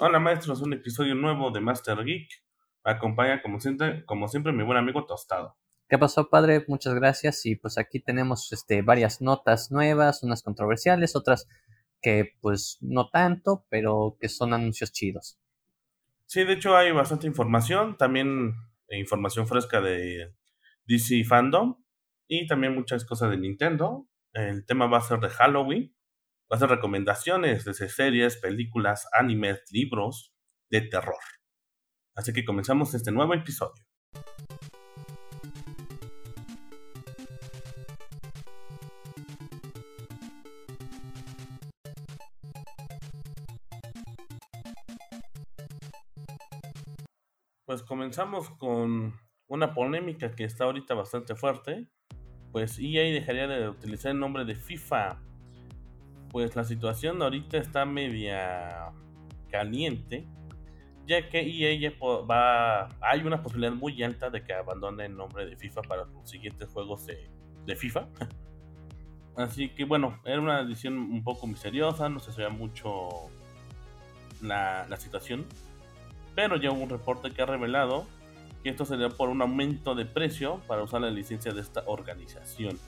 Hola maestros, un episodio nuevo de Master Geek. Me acompaña como siempre, como siempre mi buen amigo Tostado. ¿Qué pasó, padre? Muchas gracias. Y pues aquí tenemos este, varias notas nuevas, unas controversiales, otras que pues no tanto, pero que son anuncios chidos. Sí, de hecho hay bastante información, también información fresca de DC Fandom y también muchas cosas de Nintendo. El tema va a ser de Halloween, va recomendaciones de series, películas, animes, libros de terror. Así que comenzamos este nuevo episodio. Pues comenzamos con una polémica que está ahorita bastante fuerte. Pues EA dejaría de utilizar el nombre de FIFA. Pues la situación ahorita está media caliente. Ya que EA va. Hay una posibilidad muy alta de que abandone el nombre de FIFA para los siguientes juegos de, de FIFA. Así que bueno, era una decisión un poco misteriosa, no se sabía mucho la, la situación pero ya hubo un reporte que ha revelado que esto sería por un aumento de precio para usar la licencia de esta organización.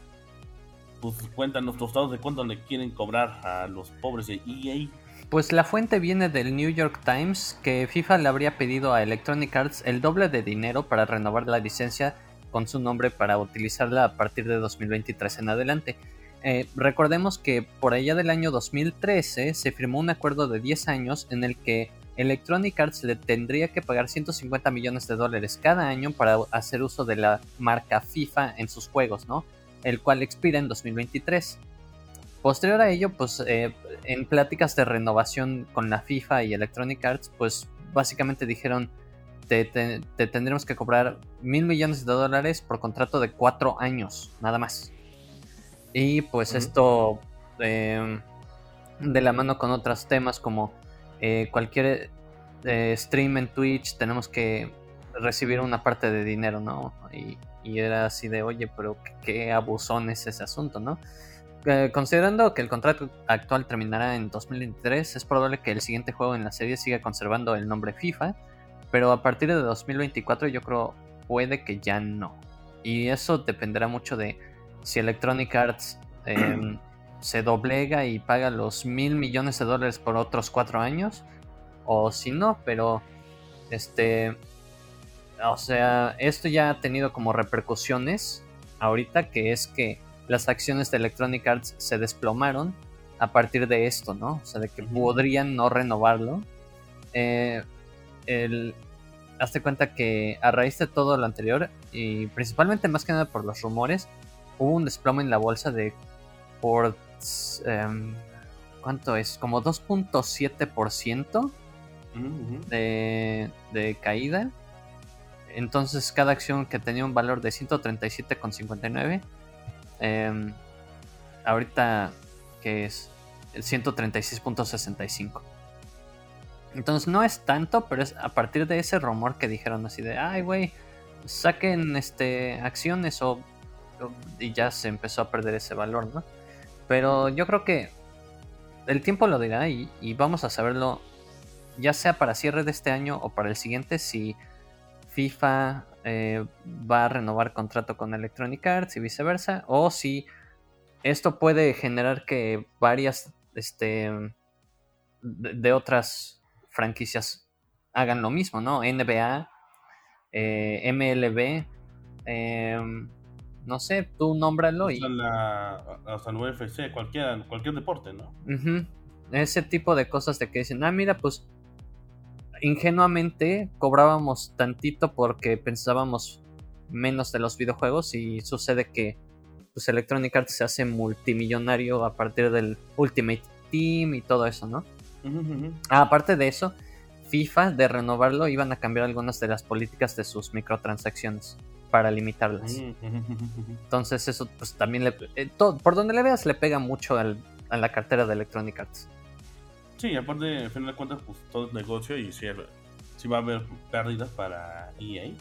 Pues cuéntanos tostados de cuánto le quieren cobrar a los pobres de EA. Pues la fuente viene del New York Times que FIFA le habría pedido a Electronic Arts el doble de dinero para renovar la licencia con su nombre para utilizarla a partir de 2023 en adelante. Eh, recordemos que por allá del año 2013 se firmó un acuerdo de 10 años en el que Electronic Arts le tendría que pagar 150 millones de dólares cada año para hacer uso de la marca FIFA en sus juegos, ¿no? El cual expira en 2023. Posterior a ello, pues eh, en pláticas de renovación con la FIFA y Electronic Arts, pues básicamente dijeron, te, tendremos que cobrar mil millones de dólares por contrato de cuatro años, nada más. Y pues esto eh, de la mano con otros temas como eh, cualquier eh, stream en Twitch tenemos que recibir una parte de dinero, ¿no? Y, era así de, oye, pero qué, abusón es ese asunto, ¿no? Eh, considerando que el contrato actual terminará en 2023, es probable que el siguiente juego en la serie siga conservando el nombre FIFA, pero a partir de 2024 yo creo puede que ya no. Y eso dependerá mucho de si Electronic Arts em, se doblega y paga los mil millones de dólares por otros cuatro años. O si no, pero este. O sea, esto ya ha tenido como repercusiones ahorita, que es que las acciones de Electronic Arts se desplomaron a partir de esto, ¿no? O sea, de que podrían no renovarlo. Eh, el, hazte cuenta que a raíz de todo lo anterior, y principalmente más que nada por los rumores, hubo un desplome en la bolsa de por Em, ¿Cuánto es? Como 2.7% de, de caída. Entonces cada acción que tenía un valor de 137,59, em, ahorita que es el 136.65. Entonces no es tanto, pero es a partir de ese rumor que dijeron así de, ay güey, saquen este acciones o, y ya se empezó a perder ese valor, ¿no? Pero yo creo que el tiempo lo dirá y, vamos a saberlo ya sea para cierre de este año o para el siguiente si FIFA eh, va a renovar contrato con Electronic Arts y viceversa o si esto puede generar que varias este, de, otras franquicias hagan lo mismo, ¿no? NBA, eh, MLB, eh, no sé, tú nómbralo y... Hasta, el UFC, cualquier, cualquier deporte, ¿no? Ese tipo de cosas de que dicen, ah, mira, pues ingenuamente cobrábamos tantito porque pensábamos menos de los videojuegos y sucede que pues Electronic Arts se hace multimillonario a partir del Ultimate Team y todo eso, ¿no? Ah, aparte de eso, FIFA de renovarlo iban a cambiar algunas de las políticas de sus microtransacciones para limitarlas. Entonces eso pues también le... Eh, por donde le veas le pega mucho al, a la cartera de Electronic Arts. Sí, aparte, al final de cuentas, pues todo es negocio y si, va a haber pérdidas para EA.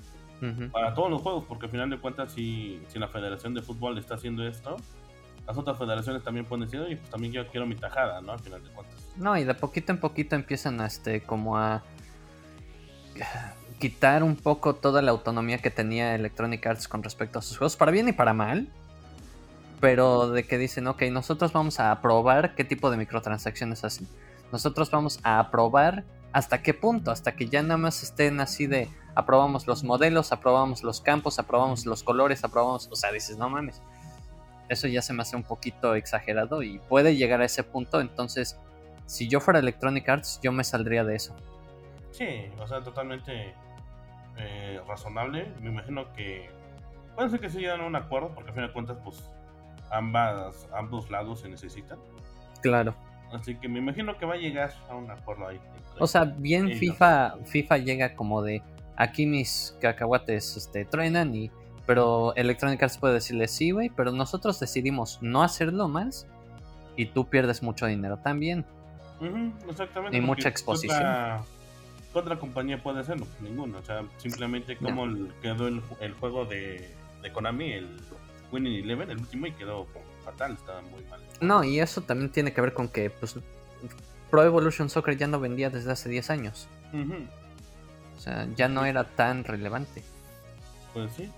Para todos los juegos, porque al final de cuentas, si, si la Federación de Fútbol está haciendo esto, las otras federaciones también pueden decir, y pues también yo quiero mi tajada, ¿no? Al final de cuentas. No, y de poquito en poquito empiezan a, este, como a quitar un poco toda la autonomía que tenía Electronic Arts con respecto a sus juegos, para bien y para mal. Pero de que dicen, ok, nosotros vamos a probar qué tipo de microtransacciones hacen. Nosotros vamos a probar hasta qué punto, hasta que ya nada más estén así de aprobamos los modelos, aprobamos los campos, aprobamos los colores, aprobamos, o sea, dices, no mames. Eso ya se me hace un poquito exagerado y puede llegar a ese punto, entonces si yo fuera Electronic Arts, yo me saldría de eso. Sí, o sea, totalmente eh, razonable. Me imagino que puede ser que se llegan a un acuerdo, porque a fin de cuentas, pues ambas, ambos lados se necesitan. Claro. Así que me imagino que va a llegar a un acuerdo ahí. O sea, bien FIFA, FIFA llega como de aquí mis cacahuates este, truenan y pero Electronic Arts puede decirle sí, güey, pero nosotros decidimos no hacerlo más y tú pierdes mucho dinero también. exactamente. Y mucha exposición. ¿Qué otra compañía puede hacerlo? Pues ninguna. O sea, simplemente como quedó el, juego de, de, Konami, el Winning Eleven, el último, y quedó fatal, estaba muy mal. No, y eso también tiene que ver con que pues, Pro Evolution Soccer ya no vendía desde hace 10 años. O sea, ya no era tan relevante. Pues sí.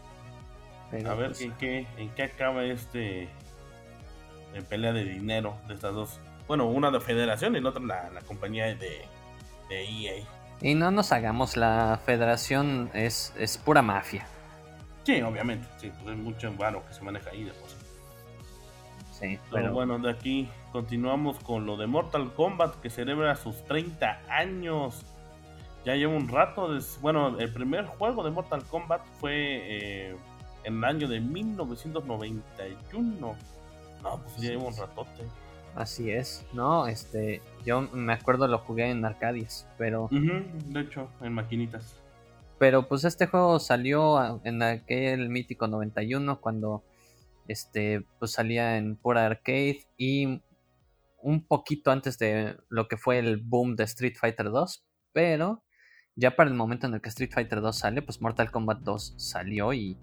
a ver pues, ¿en, qué, en qué acaba este en pelea de dinero de estas dos. Bueno, una de federación y la otra la, la compañía de, de EA. Y no nos hagamos, la federación es, es pura mafia. Sí, obviamente, sí, pues hay mucho varo que se maneja ahí después. Sí, pero... bueno, de aquí continuamos con lo de Mortal Kombat que celebra sus 30 años. Ya lleva un rato, bueno, el primer juego de Mortal Kombat fue eh, en el año de 1991 no, pues ya llevo un ratote. Así es, no, este, yo me acuerdo lo jugué en Arcadias, pero... de hecho, en maquinitas. Pero pues este juego salió en aquel mítico 91 cuando este pues salía en pura arcade y un poquito antes de lo que fue el boom de Street Fighter 2, pero ya para el momento en el que Street Fighter 2 sale, pues Mortal Kombat 2 salió y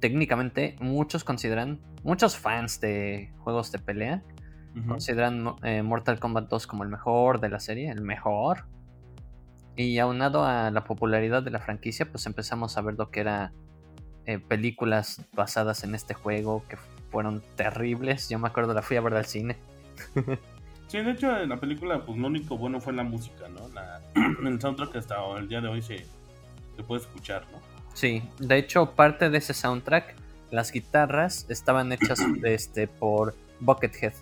técnicamente muchos consideran, muchos fans de juegos de pelea, consideran eh, Mortal Kombat 2 como el mejor de la serie, el mejor. Y aunado a la popularidad de la franquicia, pues empezamos a ver lo que era eh, películas basadas en este juego que fueron terribles. Yo me acuerdo, la fui a ver al cine. Sí, de hecho, en la película, pues lo único bueno fue la música, ¿no? La, el soundtrack hasta el día de hoy se, se puede escuchar, ¿no? Sí, de hecho parte de ese soundtrack, las guitarras estaban hechas este, por Buckethead,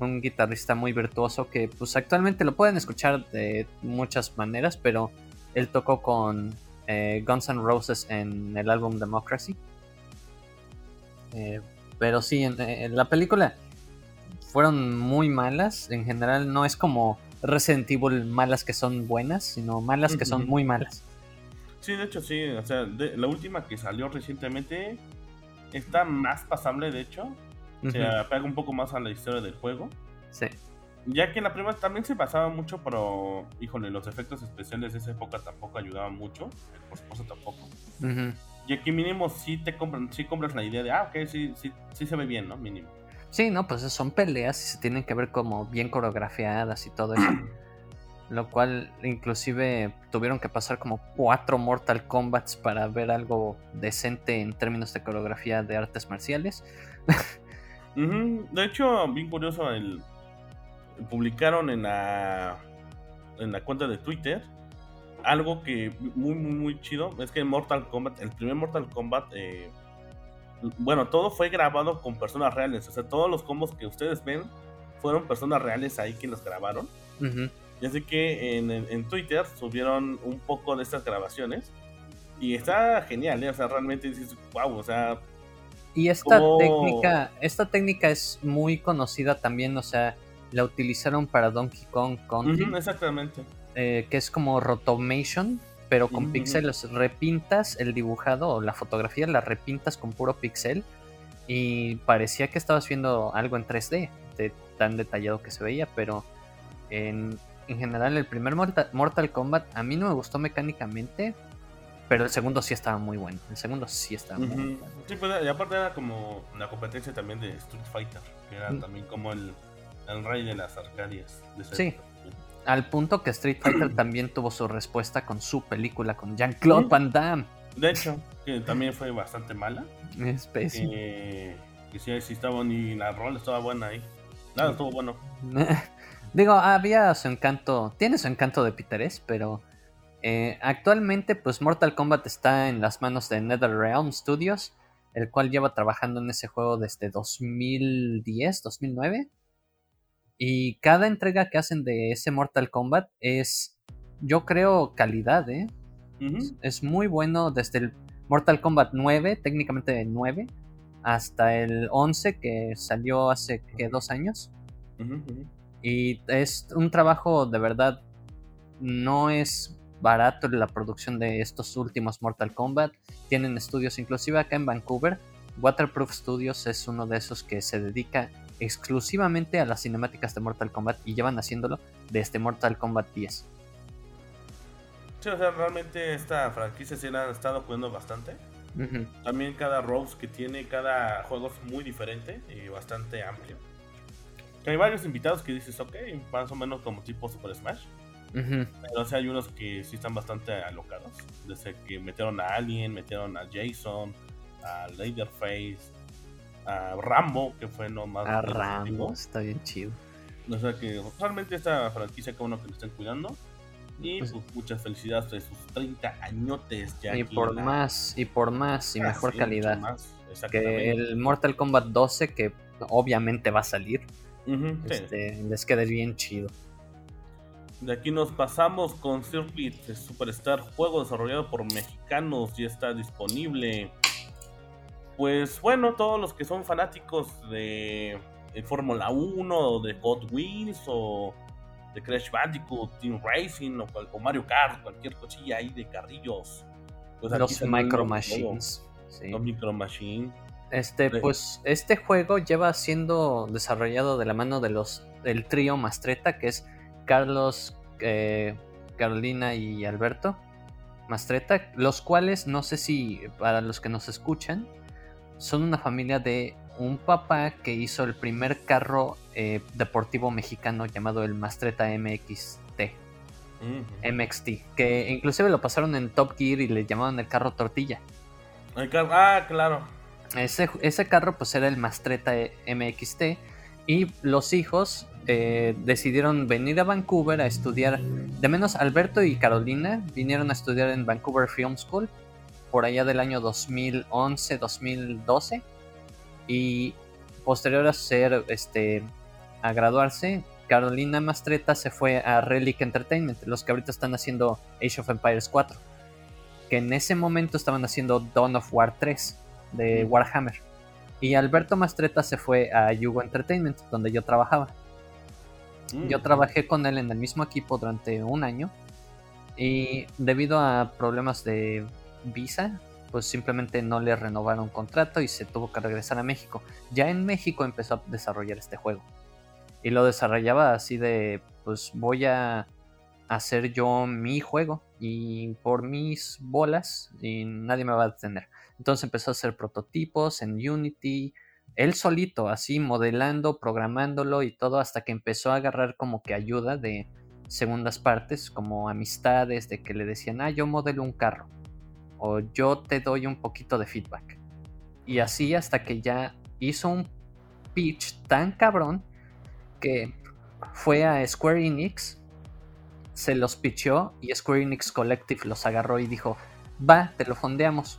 un guitarrista muy virtuoso que pues actualmente lo pueden escuchar de muchas maneras, pero él tocó con eh, Guns N' Roses en el álbum Democracy. Eh, pero sí, en, la película fueron muy malas. En general no es como Resident Evil malas que son buenas, sino malas que son muy malas. Sí, de hecho sí, o sea, la última que salió recientemente está más pasable, de hecho. O sea, pega un poco más a la historia del juego. Sí. Ya que la primera también se pasaba mucho, pero híjole, los efectos especiales de esa época tampoco ayudaban mucho. Por supuesto tampoco. Y aquí mínimo sí te compran, sí compras la idea de, ah, ok, sí, sí, sí se ve bien, ¿no? Mínimo. Sí, no, pues son peleas y se tienen que ver como bien coreografiadas y todo eso. lo cual inclusive tuvieron que pasar como cuatro Mortal Kombats para ver algo decente en términos de coreografía de artes marciales. De hecho, bien curioso, el, publicaron en la, en la cuenta de Twitter algo que muy, muy, muy chido. Es que Mortal Kombat, el primer Mortal Kombat, eh, bueno, todo fue grabado con personas reales. O sea, todos los combos que ustedes ven fueron personas reales ahí que los grabaron. Y así que en, Twitter subieron un poco de estas grabaciones. Y está genial, ¿eh? O sea, realmente dices, wow, o sea. Y esta técnica, esta técnica es muy conocida también, o sea, la utilizaron para Donkey Kong Country. exactamente. Eh, que es como rotomation, pero con píxeles. Repintas el dibujado o la fotografía, la repintas con puro pixel. Y parecía que estabas viendo algo en 3D, de tan detallado que se veía, pero en, en general el primer Mortal, Kombat a mí no me gustó mecánicamente, Pero el segundo sí estaba muy bueno. El segundo sí estaba muy bueno. Sí, pues y aparte era como la competencia también de Street Fighter, que era mm. también como el, el, rey de las arcadias. sí. Al punto que Street Fighter también tuvo su respuesta con su película con Jean-Claude Van Damme. De hecho, que también fue bastante mala. Es pésimo. que sí, sí estaba, ni la rol estaba buena ahí. Nada, estuvo bueno. Digo, había su encanto, tiene su encanto de Piteres, pero eh, actualmente pues Mortal Kombat está en las manos de NetherRealm Studios, el cual lleva trabajando en ese juego desde 2010, 2009. Y cada entrega que hacen de ese Mortal Kombat es, yo creo, calidad, ¿eh? Es muy bueno desde el Mortal Kombat 9, técnicamente 9, hasta el 11 que salió hace que dos años. Y es un trabajo de verdad, no es barato la producción de estos últimos Mortal Kombat. Tienen estudios inclusive acá en Vancouver. Waterproof Studios es uno de esos que se dedica exclusivamente a las cinemáticas de Mortal Kombat y llevan haciéndolo desde Mortal Kombat 10. Sí, o sea, realmente esta franquicia se la han estado jugando bastante. También cada Rose que tiene, cada juego es muy diferente y bastante amplio. hay varios invitados que dices, ok, más o menos como tipo Super Smash. Pero hay unos que sí están bastante alocados. Desde que metieron a Alien, metieron a Jason, a Leatherface, a Rambo, que fue nomás. A Rambo, está bien chido. O sea que realmente esta franquicia, que uno que lo estén cuidando. Y pues, pues, muchas felicidades de sus 30 añotes ya. Y por más, y por más, y ah, mejor calidad. que el Mortal Kombat 12, que obviamente va a salir, este, les quede bien chido. De aquí nos pasamos con Circuit Superstar, juego desarrollado por mexicanos, ya está disponible. Pues bueno, todos los que son fanáticos de, Fórmula 1, de Hot Wheels o de Crash Bandicoot, Team Racing o, Mario Kart, cualquier cosilla ahí de carrillos. Pues los Micro Machines. Los Micro Machines. Este, pues este juego lleva siendo desarrollado de la mano de los del trío Mastreta, que es Carlos, eh, Carolina y Alberto Mastreta, los cuales no sé si para los que nos escuchan son una familia de un papá que hizo el primer carro eh, deportivo mexicano llamado el Mastreta MXT. MXT, que inclusive lo pasaron en Top Gear y le llamaban el carro tortilla. ah, claro. Ese, ese carro pues era el Mastreta MXT y los hijos eh, decidieron venir a Vancouver a estudiar, de menos Alberto y Carolina vinieron a estudiar en Vancouver Film School por allá del año 2011-2012 y posterior a ser este a graduarse Carolina Mastreta se fue a Relic Entertainment los que ahorita están haciendo Age of Empires 4 que en ese momento estaban haciendo Dawn of War 3 de Warhammer. Y Alberto Mastreta se fue a Yugo Entertainment donde yo trabajaba. Yo mm. trabajé con él en el mismo equipo durante un año y debido a problemas de visa, pues simplemente no le renovaron contrato y se tuvo que regresar a México. Ya en México empezó a desarrollar este juego. Y lo desarrollaba así de, pues voy a hacer yo mi juego y por mis bolas y nadie me va a detener. Entonces empezó a hacer prototipos en Unity, él solito, así modelando, programándolo y todo, hasta que empezó a agarrar como que ayuda de segundas partes, como amistades, de que le decían, ah, yo modelo un carro, o yo te doy un poquito de feedback. Y así hasta que ya hizo un pitch tan cabrón que fue a Square Enix, se los pitchó y Square Enix Collective los agarró y dijo, va, te lo fondeamos.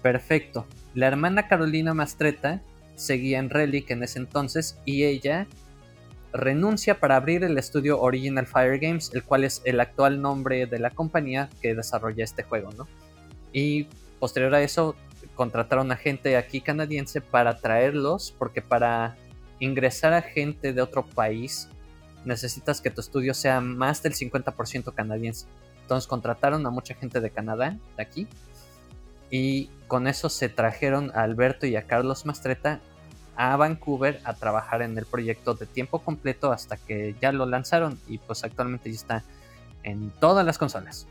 Perfecto. La hermana Carolina Mastreta seguía en Relic en ese entonces y ella renuncia para abrir el estudio Original Fire Games, el cual es el actual nombre de la compañía que desarrolla este juego, ¿no? Y posterior a eso contrataron a gente aquí canadiense para traerlos, porque para ingresar a gente de otro país necesitas que tu estudio sea más del 50% canadiense. Entonces contrataron a mucha gente de Canadá, de aquí, y con eso se trajeron a Alberto y a Carlos Mastreta a Vancouver a trabajar en el proyecto de tiempo completo hasta que ya lo lanzaron y pues actualmente ya está en todas las consolas.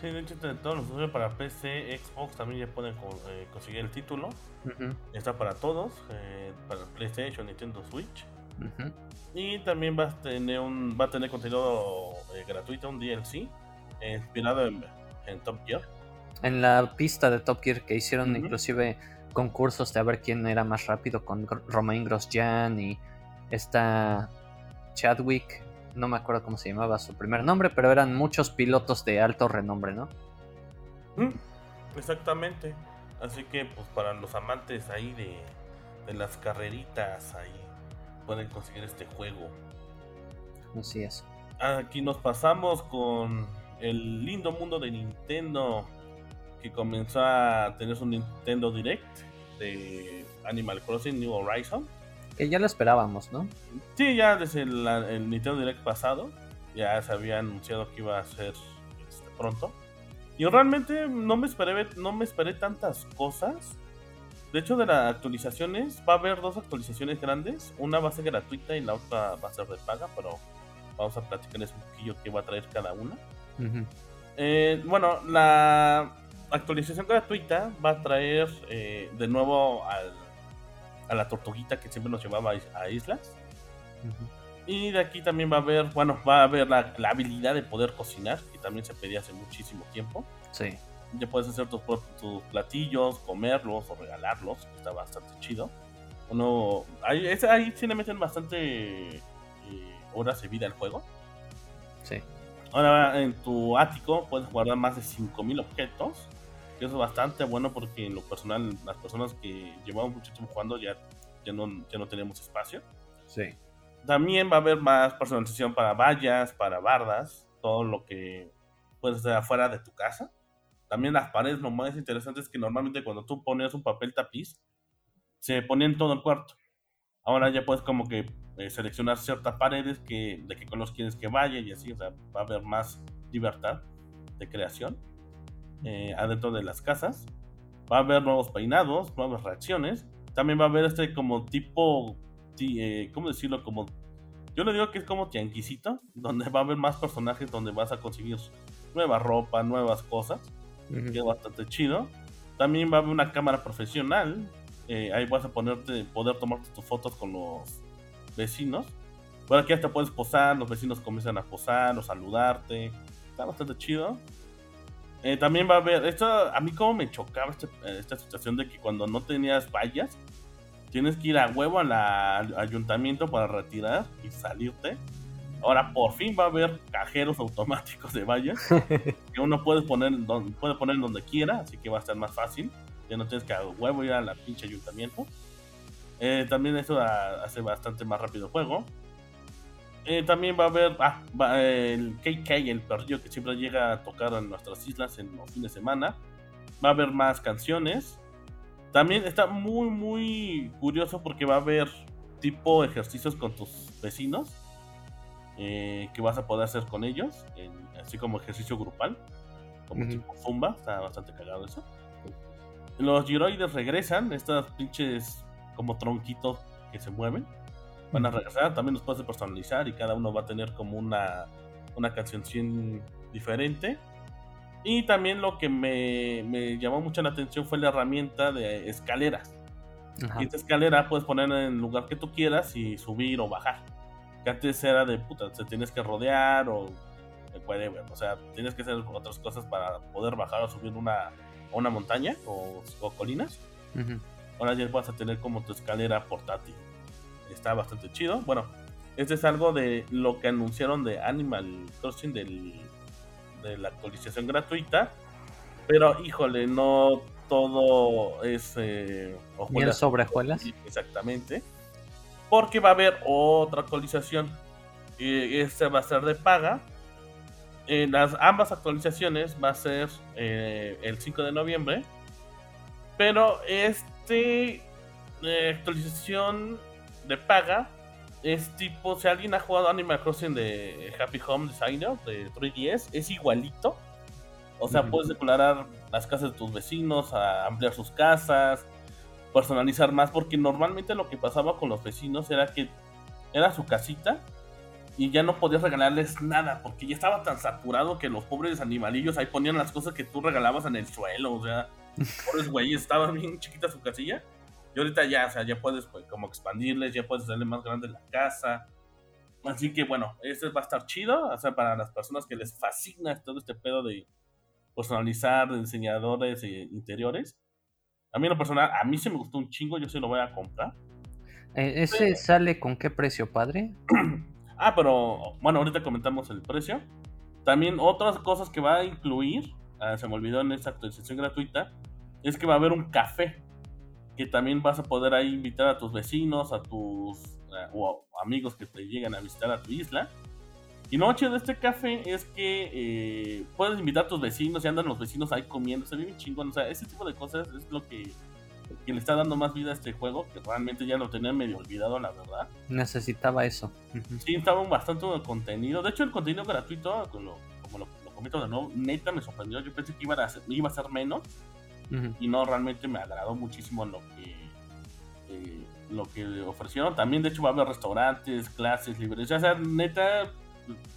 Sí, de hecho, todos los usuarios para PC, Xbox también ya pueden eh, conseguir el título. Está para todos, eh, para PlayStation, Nintendo Switch. Y también va a tener un va a tener contenido eh, gratuito, un DLC, inspirado en, Top Gear. En la pista de Top Gear que hicieron inclusive concursos de a ver quién era más rápido con Romain Grosjean y esta Chadwick, no me acuerdo cómo se llamaba su primer nombre, pero eran muchos pilotos de alto renombre, ¿no? Mm, exactamente. Así que, pues, para los amantes ahí de, de las carreritas, ahí pueden conseguir este juego. Así es. Aquí nos pasamos con el lindo mundo de Nintendo que comenzó a tener su Nintendo Direct de Animal Crossing New Horizon. Que ya lo esperábamos, ¿no? Sí, ya desde el, Nintendo Direct pasado ya se había anunciado que iba a ser este, pronto. Y realmente no me esperé, no me esperé tantas cosas. De hecho, de las actualizaciones, va a haber dos actualizaciones grandes. Una va a ser gratuita y la otra va a ser de paga, pero vamos a platicarles un poquillo qué va a traer cada una. Eh, bueno, la actualización gratuita va a traer eh, de nuevo a la tortuguita que siempre nos llevaba a islas. Y de aquí también va a haber, bueno, va a haber la, habilidad de poder cocinar, que también se pedía hace muchísimo tiempo. Sí. Ya puedes hacer tus, tus platillos, comerlos o regalarlos, que está bastante chido. Uno, ahí, ahí sí le meten bastante eh, horas de vida al juego. Sí. Ahora en tu ático puedes guardar más de 5000 objetos que es bastante bueno porque en lo personal las personas que llevamos mucho tiempo jugando ya, ya, no, ya no tenemos espacio. Sí. También va a haber más personalización para vallas, para bardas, todo lo que puedes hacer afuera de tu casa. También las paredes, lo más interesante es que normalmente cuando tú ponías un papel tapiz, se ponía en todo el cuarto. Ahora ya puedes como que eh, seleccionar ciertas paredes que, de qué color quieres que vaya y así, o sea, va a haber más libertad de creación eh, adentro de las casas. Va a haber nuevos peinados, nuevas reacciones. También va a haber este como tipo, eh, ¿cómo decirlo? Como, yo le digo que es como tianguisito, donde va a haber más personajes, donde vas a conseguir nueva ropa, nuevas cosas, que es bastante chido. También va a haber una cámara profesional, eh, ahí vas a ponerte, poder tomarte tus fotos con los vecinos. Bueno, aquí hasta puedes posar, los vecinos comienzan a posar o saludarte. Está bastante chido. Eh, también va a haber, esto a mí como me chocaba este, esta situación de que cuando no tenías vallas, tienes que ir a huevo al ayuntamiento para retirar y salirte. Ahora por fin va a haber cajeros automáticos de vallas que uno puede poner, donde, puede poner donde quiera, así que va a estar más fácil. Ya no tienes que a huevo ir a la pinche ayuntamiento. Eh, también eso hace bastante más rápido el juego. Eh, también va a haber ah, el KK, el perrillo que siempre llega a tocar en nuestras islas en los fines de semana. Va a haber más canciones. También está muy, muy curioso porque va a haber tipo ejercicios con tus vecinos eh, que vas a poder hacer con ellos, así como ejercicio grupal, como tipo Zumba. Está bastante cagado eso. Los giroides regresan, estas pinches como tronquitos que se mueven van a regresar. También los puedes personalizar y cada uno va a tener como una, una canción diferente. Y también lo que me, me, llamó mucho la atención fue la herramienta de escaleras. Y esta escalera puedes poner en el lugar que tú quieras y subir o bajar. Que antes era de puta, te tienes que rodear o O sea, tienes que hacer otras cosas para poder bajar o subir una, una montaña o, colinas. Ahora ya vas a tener como tu escalera portátil está bastante chido. Bueno, este es algo de lo que anunciaron de Animal Crossing del, de la actualización gratuita. Pero híjole, no todo es eh, sobre hojuelas. Exactamente. Porque va a haber otra actualización. Y este va a ser de paga. En las ambas actualizaciones va a ser eh, el 5 de noviembre. Pero este eh, actualización de paga es tipo, si alguien ha jugado Animal Crossing de Happy Home Designer de 3DS, es igualito. O sea, puedes declarar las casas de tus vecinos, ampliar sus casas, personalizar más, porque normalmente lo que pasaba con los vecinos era que era su casita y ya no podías regalarles nada, porque ya estaba tan saturado que los pobres animalillos ahí ponían las cosas que tú regalabas en el suelo, o sea, pobres güeyes, estaba bien chiquita su casilla. Y ahorita ya, o sea, ya puedes pues, como expandirles, ya puedes hacerle más grande la casa. Así que bueno, este va a estar chido, o sea, para las personas que les fascina todo este pedo de personalizar diseñadores e interiores. A mí en lo personal, a mí se me gustó un chingo, yo se lo voy a comprar. Eh, ¿Ese sale con qué precio, padre? Ah, pero bueno, ahorita comentamos el precio. También otras cosas que va a incluir, ah, se me olvidó en esta actualización gratuita, es que va a haber un café que también vas a poder ahí invitar a tus vecinos, a tus ah, o amigos que te lleguen a visitar a tu isla. Y noche de este café es que eh, puedes invitar a tus vecinos y andan los vecinos ahí comiendo, se vive chingón. O sea, ese tipo de cosas es lo que que le está dando más vida a este juego, que realmente ya lo tenía medio olvidado, la verdad. Necesitaba eso. Sí, estaba bastante contenido. De hecho, el contenido gratuito, como lo, comento de nuevo, neta me sorprendió. Yo pensé que iba a ser, iba a ser menos. Y no, realmente me agradó muchísimo lo que, eh, lo que ofrecieron. También, de hecho, va a haber restaurantes, clases, librerías. O sea, neta,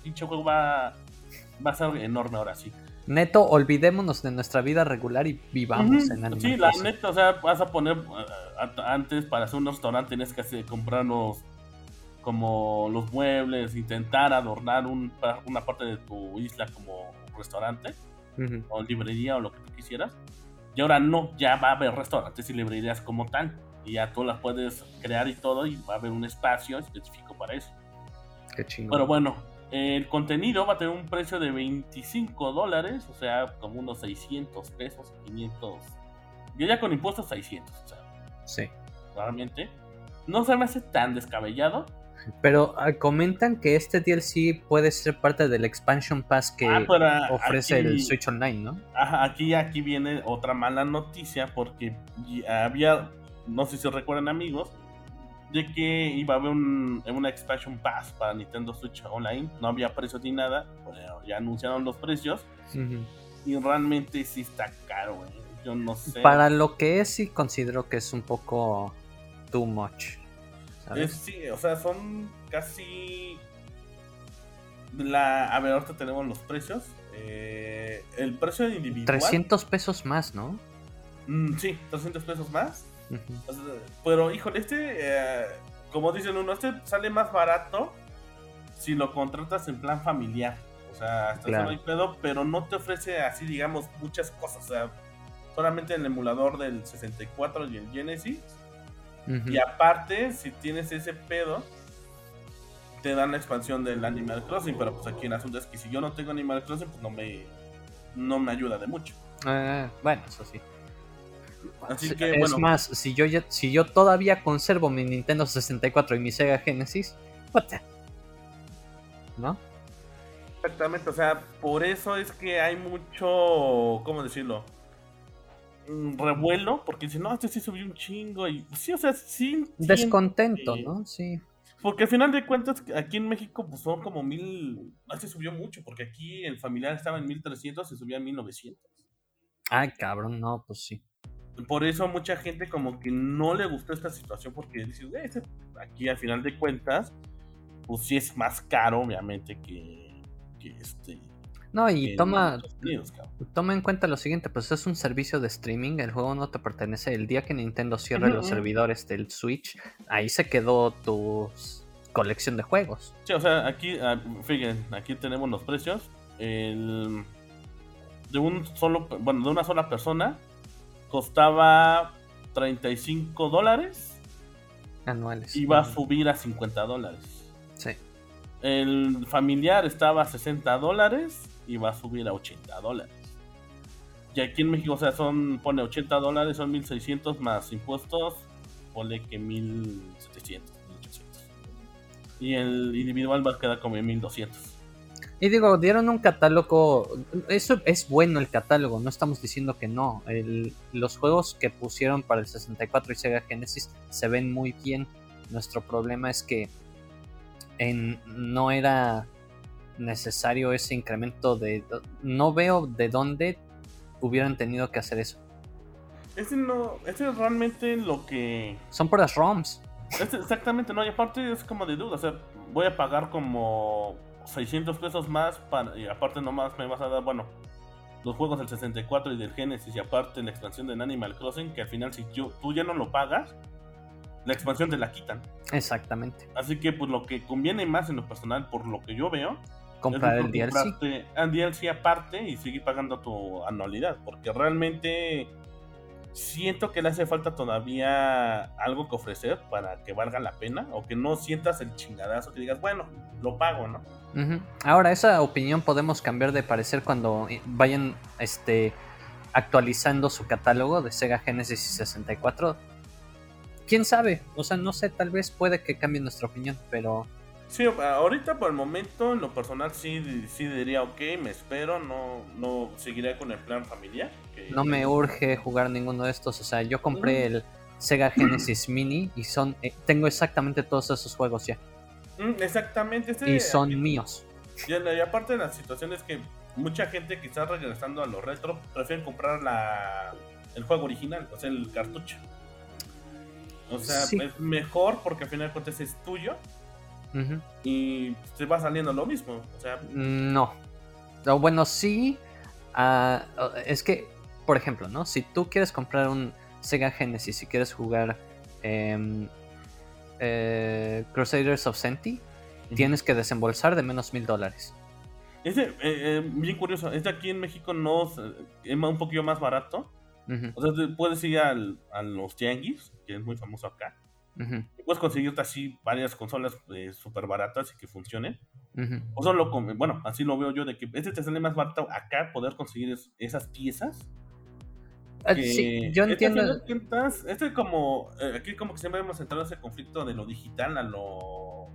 pinche juego va, va a ser enorme ahora sí. Neto, olvidémonos de nuestra vida regular y vivamos en Animal Sí, la neta, o sea, vas a poner eh, antes para hacer un restaurante tienes que comprarnos como los muebles, intentar adornar una parte de tu isla como restaurante o librería o lo que tú quisieras. Y ahora no, ya va a haber restaurantes y librerías como tal. Y ya tú las puedes crear y todo y va a haber un espacio específico para eso. Qué chingón. Pero bueno, el contenido va a tener un precio de 25 dólares, o sea, como unos 600 pesos, 500. Yo ya con impuestos 600, o sea. Sí. Realmente. No se me hace tan descabellado. Pero ah, comentan que este DLC puede ser parte del expansion pass que ah, ofrece el Switch Online, ¿no? Ajá, aquí, aquí viene otra mala noticia porque había, no sé si recuerdan amigos, de que iba a haber un, una expansion pass para Nintendo Switch Online. No había precios ni nada. ya anunciaron los precios. Y realmente sí está caro, Yo no sé. Para lo que es, sí considero que es un poco too much. Sí, o sea, son casi. La... A ver, ahorita tenemos los precios. Eh, el precio individual. 300 pesos más, ¿no? Mm, sí, 300 pesos más pero, híjole, este, eh, como dicen uno, este sale más barato si lo contratas en plan familiar. O sea, hasta no hay pedo, pero no te ofrece así, digamos, muchas cosas. O sea, solamente el emulador del 64 y el Genesis. Y aparte, si tienes ese pedo, te dan la expansión del Animal Crossing. Pero pues aquí en asunto es que si yo no tengo Animal Crossing, pues no me, no me ayuda de mucho. Eh, bueno, eso sí es más, si yo, si yo todavía conservo mi Nintendo 64 y mi Sega Genesis, ¿no? Exactamente, o sea, por eso es que hay mucho, ¿cómo decirlo? Mm, revuelo, porque si no, este sí subió un chingo y sí, o sea, sí. Descontento, ¿no? Sí. Porque al final de cuentas, aquí en México pues son como mil, se subió mucho, porque aquí el familiar estaba en 1300 y subía a 1900. Ay, cabrón, no, pues sí por eso mucha gente como que no le gustó esta situación porque dice, aquí al final de cuentas, pues sí es más caro, obviamente, que, este... No, y toma, toma en cuenta lo siguiente, pues es un servicio de streaming, el juego no te pertenece. El día que Nintendo cierre los servidores del Switch, ahí se quedó tu colección de juegos. Sí, o sea, aquí, ah, fíjense, aquí tenemos los precios. El, de un solo, bueno, de una sola persona, costaba 35 dólares. Anuales. Y va a subir a 50 dólares. Sí. El familiar estaba a 60 dólares y va a subir a 80 dólares. Y aquí en México, o sea, son, pone 80 dólares, son 1600 más impuestos, pone que 1700, 1800. Y el individual va a quedar como en 1200. Y digo, dieron un catálogo. Eso es bueno el catálogo, no estamos diciendo que no. los juegos que pusieron para el 64 y Sega Genesis se ven muy bien. Nuestro problema es que en, no era necesario ese incremento de. No veo de dónde hubieran tenido que hacer eso. Ese no. Ese es realmente lo que. Son por las ROMs. exactamente, no, y aparte es como de duda, o sea, voy a pagar como 600 pesos más para, y aparte nomás me vas a dar, bueno, los juegos del 64 y del Genesis y aparte la expansión de Animal Crossing, que al final si yo, tú ya no lo pagas, la expansión te la quitan. Exactamente. Así que pues lo que conviene más en lo personal, por lo que yo veo, comprar el DLC. el DLC aparte y seguir pagando tu anualidad, porque realmente siento que le hace falta todavía algo que ofrecer para que valga la pena o que no sientas el chingadazo que digas, bueno, lo pago, ¿no? Ahora, esa opinión podemos cambiar de parecer cuando eh, vayan este, actualizando su catálogo de Sega Genesis y 64. ¿Quién sabe? O sea, no sé, tal vez puede que cambie nuestra opinión, pero Sí, ahorita por el momento, en lo personal sí, sí diría, ok, me espero, no, no seguiré con el plan familiar. no me urge jugar ninguno de estos. O sea, yo compré el Sega Genesis Mini y son eh, tengo exactamente todos esos juegos ya. Mm, exactamente. Este, Y son aquí- míos. Y, y aparte de la situación es que mucha gente quizás regresando a lo retro prefieren comprar la, el juego original, o sea, el cartucho. O sea, Sí. es mejor porque al final de cuentas es tuyo Y te va saliendo lo mismo. O sea, No. Bueno, sí. ah, es que, por ejemplo, ¿no? Si tú quieres comprar un Sega Genesis y quieres jugar em, eh, Crusaders of Senti, tienes que desembolsar de menos mil dólares. este, eh, bien curioso, este aquí en México no es un poquito más barato. O sea, puedes ir al- a los tianguis, que es muy famoso acá. Y puedes conseguirte así varias consolas súper baratas y que funcionen. O solo con- bueno, así lo veo yo, de que este te sale más barato acá poder conseguir es- esas piezas. Ah, sí, yo este, entiendo. de cuentas, este como, eh, aquí como que siempre hemos entrado en ese conflicto de lo digital a lo,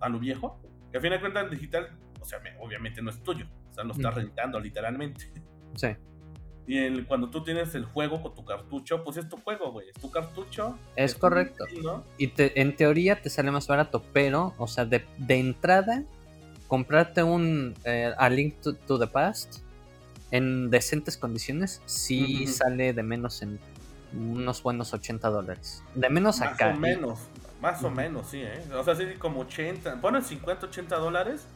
a lo viejo. Que a fin de cuentas el digital, o sea, me- obviamente no es tuyo, o sea, lo estás rentando literalmente. Sí. Y el, cuando tú tienes el juego con tu cartucho, pues es tu juego, güey, es tu cartucho. Es correcto. Nintendo. Y te- en teoría te sale más barato, pero, o sea, de, de entrada, comprarte un eh, A Link to, to the Past en decentes condiciones, sí sale de menos en unos buenos 80 dólares. De menos Más acá. o menos, más o menos, sí, ¿eh? O sea, sí, como 80, ponen 50, 80 dólares,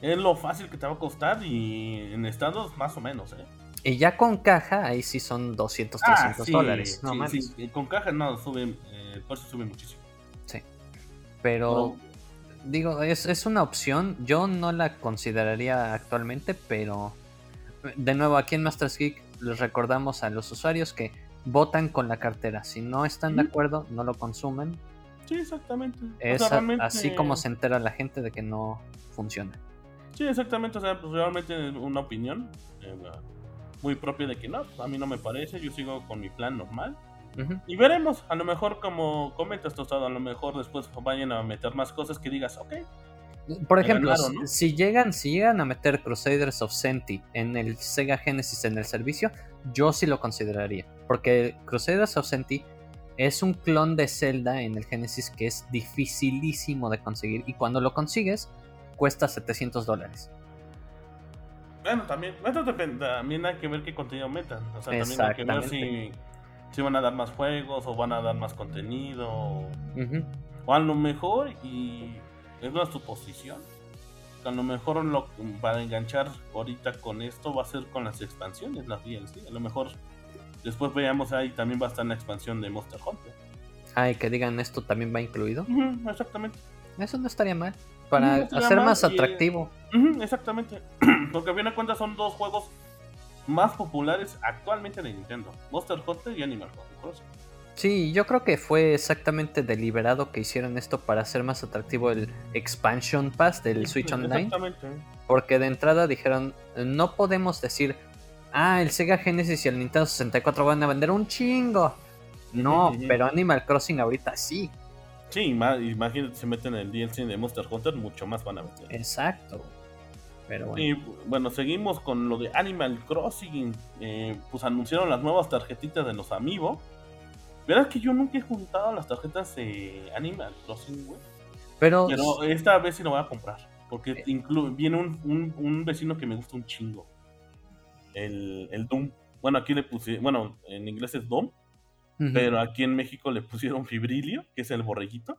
es lo fácil que te va a costar y en estados más o menos, ¿eh? Y ya con caja, ahí sí son 200, 300 Ah, sí, dólares. No sí, mames. sí, Con caja no, sube, eh, el precio sube muchísimo. Pero, digo, es, es una opción. Yo no la consideraría actualmente, pero de nuevo, aquí en Masters Geek les recordamos a los usuarios que votan con la cartera. Si no están de acuerdo, no lo consumen. Sí, exactamente. O Es sea, a- realmente- así como se entera la gente de que no funciona. Sí, exactamente, o sea, pues realmente es una opinión eh, muy propia de que no, a mí no me parece, yo sigo con mi plan normal. Ujú. Y veremos, a lo mejor como comentas Tostado, a lo mejor después vayan a meter más cosas que digas, ok, Por ejemplo, ganaron, si- ¿no? si llegan, si llegan a meter Crusaders of Senti en el Sega Genesis en el servicio, yo sí lo consideraría. Porque Crusaders of Senti es un clon de Zelda en el Genesis que es dificilísimo de conseguir. Y cuando lo consigues, cuesta 700 dólares. Bueno, también, esto depende, también hay que ver qué contenido metan. O sea, también hay que ver si, si van a dar más juegos o van a dar más contenido. O, a lo mejor, y es una suposición, a lo mejor lo, para enganchar ahorita con esto va a ser con las expansiones, las DLC. A lo mejor después veamos ahí también va a estar la expansión de Monster Hunter. Ay, que digan esto también va incluido. Exactamente. Eso no estaría mal. Para hacer más y- atractivo. Exactamente. Porque a fin de cuentas son dos juegos más populares actualmente de Nintendo. Monster Hunter y Animal Crossing. Sí, yo creo que fue exactamente deliberado que hicieron esto para hacer más atractivo el Expansion Pass del Switch Online. Exactamente. Porque de entrada dijeron, no podemos decir, ah, el Sega Genesis y el Nintendo 64 van a vender un chingo. No, pero Animal Crossing ahorita sí. Sí, ma- imagínate si meten el DLC de Monster Hunter, mucho más van a meter. Exacto. Pero bueno. Y bueno, seguimos con lo de Animal Crossing. Eh, pues anunciaron las nuevas tarjetitas de los Amiibo. Verás que yo nunca he juntado las tarjetas de Animal Crossing, güey. Pero, Pero esta vez sí lo voy a comprar. Porque Eh. inclu- viene un, un- un vecino que me gusta un chingo. El, el Doom. Bueno, aquí le puse. Bueno, en inglés es Doom. Pero aquí en México le pusieron Fibrilio, que es el borreguito.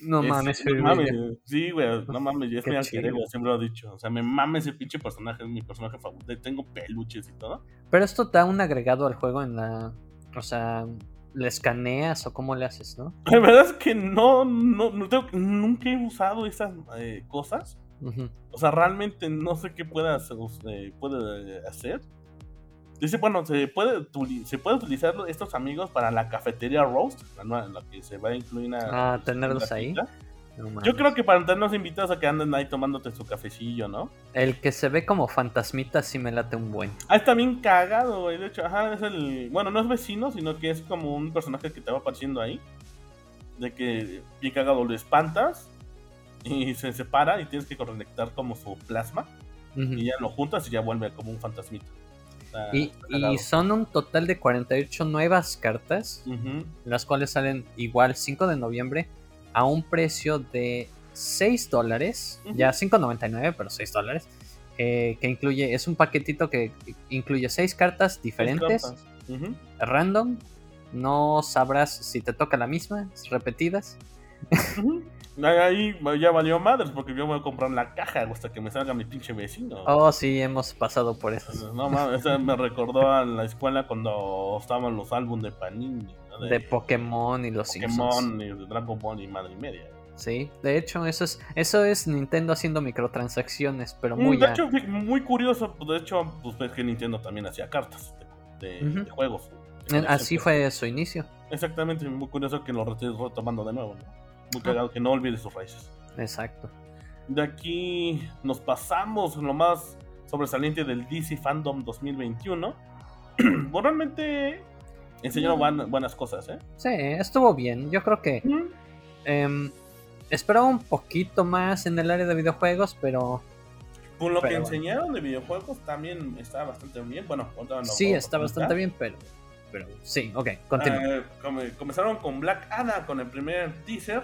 No Es- mames, no mames, sí, güey, no mames, ya es mi alter siempre lo he dicho. O sea, me mames ese pinche personaje, es mi personaje favorito. Tengo peluches y todo. Pero esto da un agregado al juego en la. O sea, ¿le escaneas o cómo le haces, no? La verdad es que no, no, no tengo- nunca he usado esas eh, cosas. O sea, realmente no sé qué puede hacer. eh, puede hacer. Dice, bueno, se puede, se puede utilizar estos amigos para la cafetería Roast, la, la que se va a incluir una... Ah, tenerlos ahí. No. Yo creo que para tenerlos invitados a que anden ahí tomándote su cafecillo, ¿no? El que se ve como fantasmita sí me late un buen. Ah, está bien cagado, güey. De hecho, ajá, es el. Bueno, no es vecino, sino que es como un personaje que te va apareciendo ahí. De que bien cagado lo espantas y se separa y tienes que conectar como su plasma. Y ya lo juntas y ya vuelve como un fantasmita. Está- Y, está y son un total de 48 nuevas cartas, Ujú. las cuales salen igual 5 de noviembre a un precio de 6 dólares, Ujú. ya 5.99, pero 6 dólares, eh, que incluye, es un paquetito que incluye 6 cartas diferentes, Cartas. Ujú. random, no sabrás si te toca la misma, repetidas. Ahí ya valió madres porque yo voy a comprar la caja hasta que me salga mi pinche vecino. Oh, sí, hemos pasado por eso. No mames, eso me recordó a la escuela cuando estaban los álbumes de Panini, ¿no? De Pokémon y los Simpsons. Pokémon y de Dragon Ball y madre y media. Sí, de hecho, eso es, eso es Nintendo haciendo microtransacciones, pero Mm, muy de hecho, muy curioso, pues, de hecho, pues ves que Nintendo también hacía cartas de, de- Ujú. de juegos. Eh, Así fue su inicio. Exactamente, muy curioso que lo estés retomando de nuevo. ¿no? Muy cagado que no olvides sus raíces. Exacto. De aquí nos pasamos lo más sobresaliente del DC Fandom 2021. bueno, realmente enseñaron buenas cosas, ¿eh? Sí, estuvo bien. Yo creo que Mm. esperaba un poquito más en el área de videojuegos, pero Por lo que bueno. enseñaron de videojuegos también está bastante bien. Bueno, lo sí, está bastante bien, pero, pero sí, ok, continúa. Come- comenzaron con Black Adam con el primer teaser.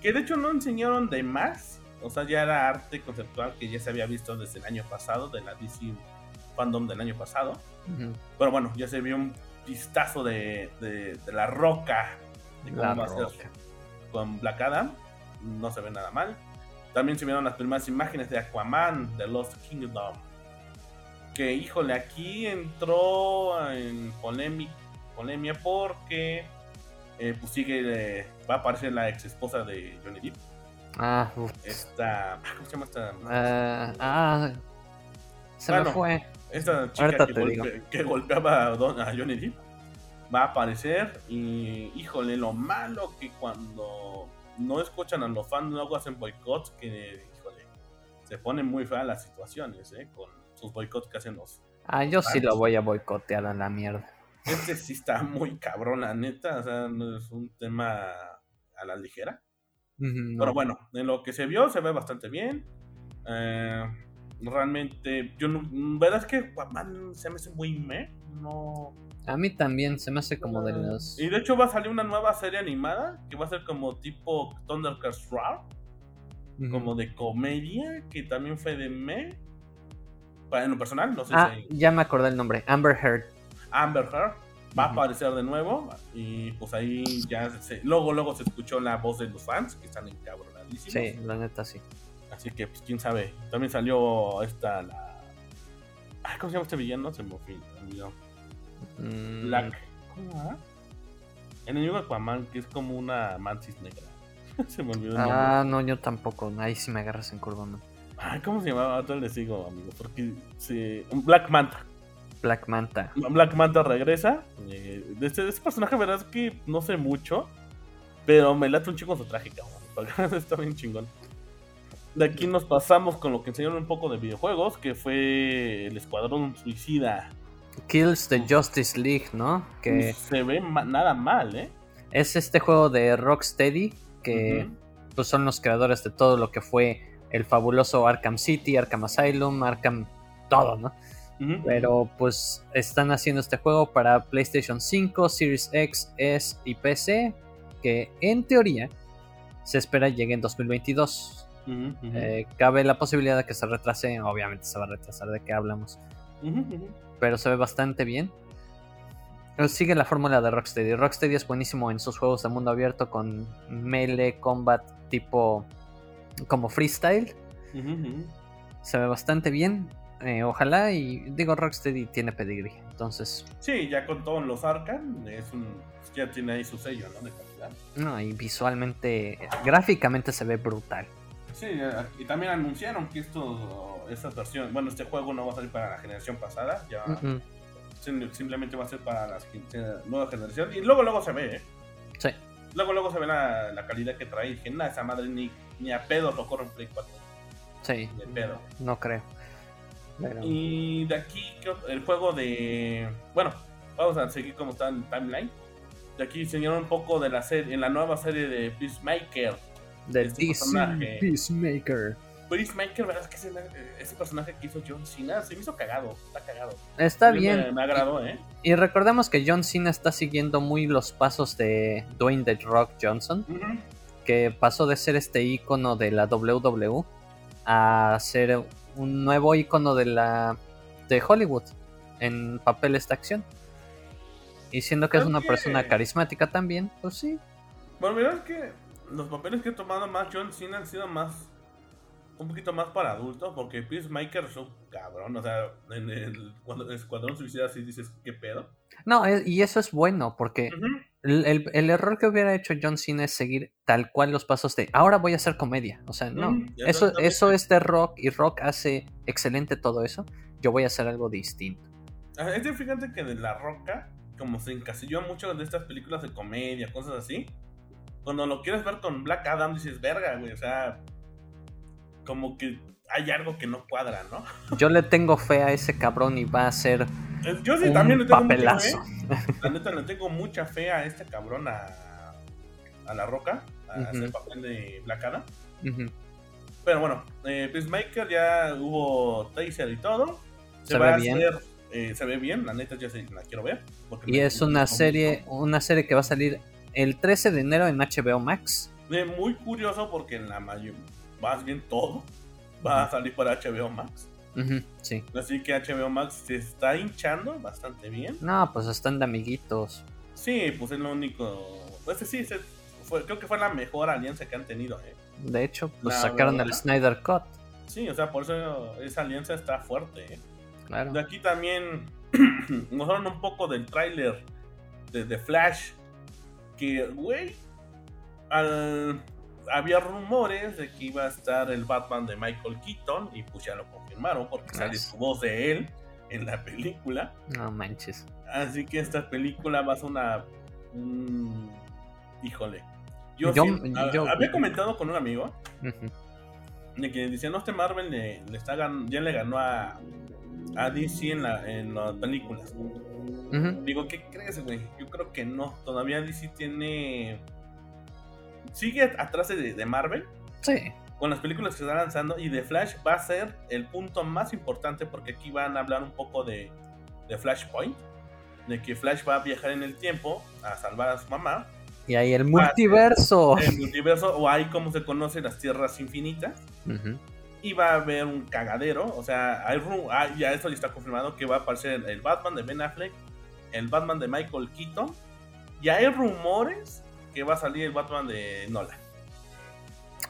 Que de hecho no enseñaron de más. O sea, ya era arte conceptual que ya se había visto desde el año pasado, de la DC Fandom del año pasado. Pero bueno, ya se vio un vistazo de, de- de la roca. De cómo La va a ser roca. con Black Adam. No se ve nada mal. También se vieron las primeras imágenes de Aquaman, de Lost Kingdom. Que, híjole, aquí entró en polémica, polemia porque eh, pues sigue, eh, va a aparecer la ex esposa de Johnny Depp. Ah. Esta, ah, ¿cómo se llama esta? Ah, ah, se me fue. Esta chica que, te golpe- que golpeaba a, Don- a Johnny Depp va a aparecer y híjole, lo malo que cuando no escuchan a los fans luego hacen boicots que híjole, se ponen muy feas las situaciones, ¿eh? Con sus boicots que hacen los... Ah, yo sí lo voy a boicotear a la mierda. Este sí está muy cabrón, la neta, o sea, no es un tema a la ligera. No. Pero bueno, en lo que se vio se ve bastante bien. Eh, realmente, yo no, verdad es que se me hace muy me, no... A mí también se me hace como de los. Y de hecho va a salir una nueva serie animada que va a ser como tipo Thundercats Ujú. como de comedia, que también fue de me. En lo personal, no sé Ah, si ya me acordé el nombre. Amber Heard. Amber Heard va a aparecer de nuevo y pues ahí ya se, luego luego se escuchó la voz de los fans que están encabronadísimos. Sí, la neta sí. Así que pues quién sabe. También salió esta la Ay, ¿cómo se llama este villano? Se me olvidó. Mm, Black. ¿Cómo va? El enemigo Aquaman, que es como una mantis negra. se me olvidó el nombre. Ah, no, yo tampoco. Ahí sí me agarras en curva, man. Ay, ¿cómo se llamaba? Ahorita le sigo, amigo. Porque se... Black Manta. Black Manta. Black Manta regresa. Eh, de, este, de este personaje, verdad es que no sé mucho. Pero me late un chingo su traje, cabrón. Está bien chingón. De aquí nos pasamos con lo que enseñaron un poco de videojuegos, que fue el Escuadrón Suicida. Kills the Justice League, ¿no? Que Se ve ma- nada mal, ¿eh? es este juego de Rocksteady que pues son los creadores de todo lo que fue el fabuloso Arkham City, Arkham Asylum, Arkham todo, ¿no? Pero pues están haciendo este juego para PlayStation 5, Series X, S y PC, que en teoría se espera llegue en 2022. Ujú, ujú. Eh, cabe la posibilidad de que se retrase, obviamente se va a retrasar de qué hablamos, pero se ve bastante bien. Sigue la fórmula de Rocksteady. Rocksteady es buenísimo en sus juegos de mundo abierto con melee, combat tipo como freestyle. Se ve bastante bien. Eh, ojalá y digo Rocksteady tiene pedigree, entonces. Sí, ya con todos los Arkham es un ya tiene ahí su sello, ¿no? De calidad. No, y visualmente, gráficamente se ve brutal. Sí, y también anunciaron que esto, esta versión, bueno, este juego no va a salir para la generación pasada, ya simplemente va a ser para la nueva generación y luego luego se ve, ¿eh? Sí. Luego luego se ve la, la calidad que trae dije, nada, esa madre ni, ni a pedo lo corre en Play 4. Sí. Ni a pedo. No creo. Y de aquí el juego de... Bueno, vamos a seguir como está en timeline. De aquí enseñaron un poco de la serie, en la nueva serie de Peacemaker. De este DC Peacemaker. Peacemaker, ¿verdad? Es que ese, ese, personaje que hizo John Cena se me hizo cagado, está cagado. Está bien. Me, agradó, ¿eh? Y recordemos que John Cena está siguiendo muy los pasos de Dwayne The Rock Johnson, que pasó de ser este icono de la WWE a ser un nuevo icono de la de Hollywood en papeles de acción. Y siendo que es una persona carismática también, pues sí. Bueno, mira, es que los papeles que ha tomado más John Cena han sido más. Un poquito más para adultos, porque Peacemaker es un cabrón. O sea, en el, cuando el Escuadrón Suicida así dices, ¿qué pedo? No, y eso es bueno, porque el, error que hubiera hecho John Cena es seguir tal cual los pasos de ahora voy a hacer comedia. O sea, no. eso, eso es de rock y rock hace excelente todo eso. Yo voy a hacer algo distinto. Es fíjate que de la roca como se encasilló mucho de estas películas de comedia, cosas así. Cuando lo quieres ver con Black Adam, dices, verga, güey, o sea, como que hay algo que no cuadra, ¿no? Yo le tengo fe a ese cabrón y va a ser. Yo sí, también le tengo papelazo. mucha fe. La neta, le tengo mucha fe a este cabrón, a, a La Roca, a hacer papel de Black Adam. Pero bueno, eh, Peacemaker ya hubo taser y todo. Se, ve bien. Eh, se ve bien, la neta ya la quiero ver. Y es una serie, una serie que va a salir el 13 de enero en HBO Max. muy curioso porque en la mayor, más bien todo va a salir para HBO Max. sí. Así que HBO Max se está hinchando bastante bien. No, pues están de amiguitos. Sí, pues es lo único. Pues sí, creo que fue la mejor alianza que han tenido. ¿eh? De hecho, pues sacaron el Snyder Cut. Sí, o sea, por eso esa alianza está fuerte. ¿eh? De aquí también nos hablan un poco del tráiler de, Flash. Que, güey, había rumores de que iba a estar el Batman de Michael Keaton y pues ya lo confirmaron porque sale su voz de él en la película. No manches. Así que esta película va a ser una... híjole. Yo, había comentado con un amigo de que decía, no, este Marvel le, está ya le ganó a, a DC en, la, en las películas. Digo, ¿qué crees, güey? Yo creo que no. Todavía DC tiene. Sigue atrás de, de Marvel. Sí. Con las películas que se están lanzando. Y de Flash va a ser el punto más importante. Porque aquí van a hablar un poco de, de Flashpoint. De que Flash va a viajar en el tiempo a salvar a su mamá. Y ahí el multiverso. El multiverso, o ahí como se conoce las tierras infinitas y va a haber un cagadero. O sea, hay ah, ya eso ya está confirmado que va a aparecer el Batman de Ben Affleck, el Batman de Michael Keaton. Y hay rumores que va a salir el Batman de Nolan.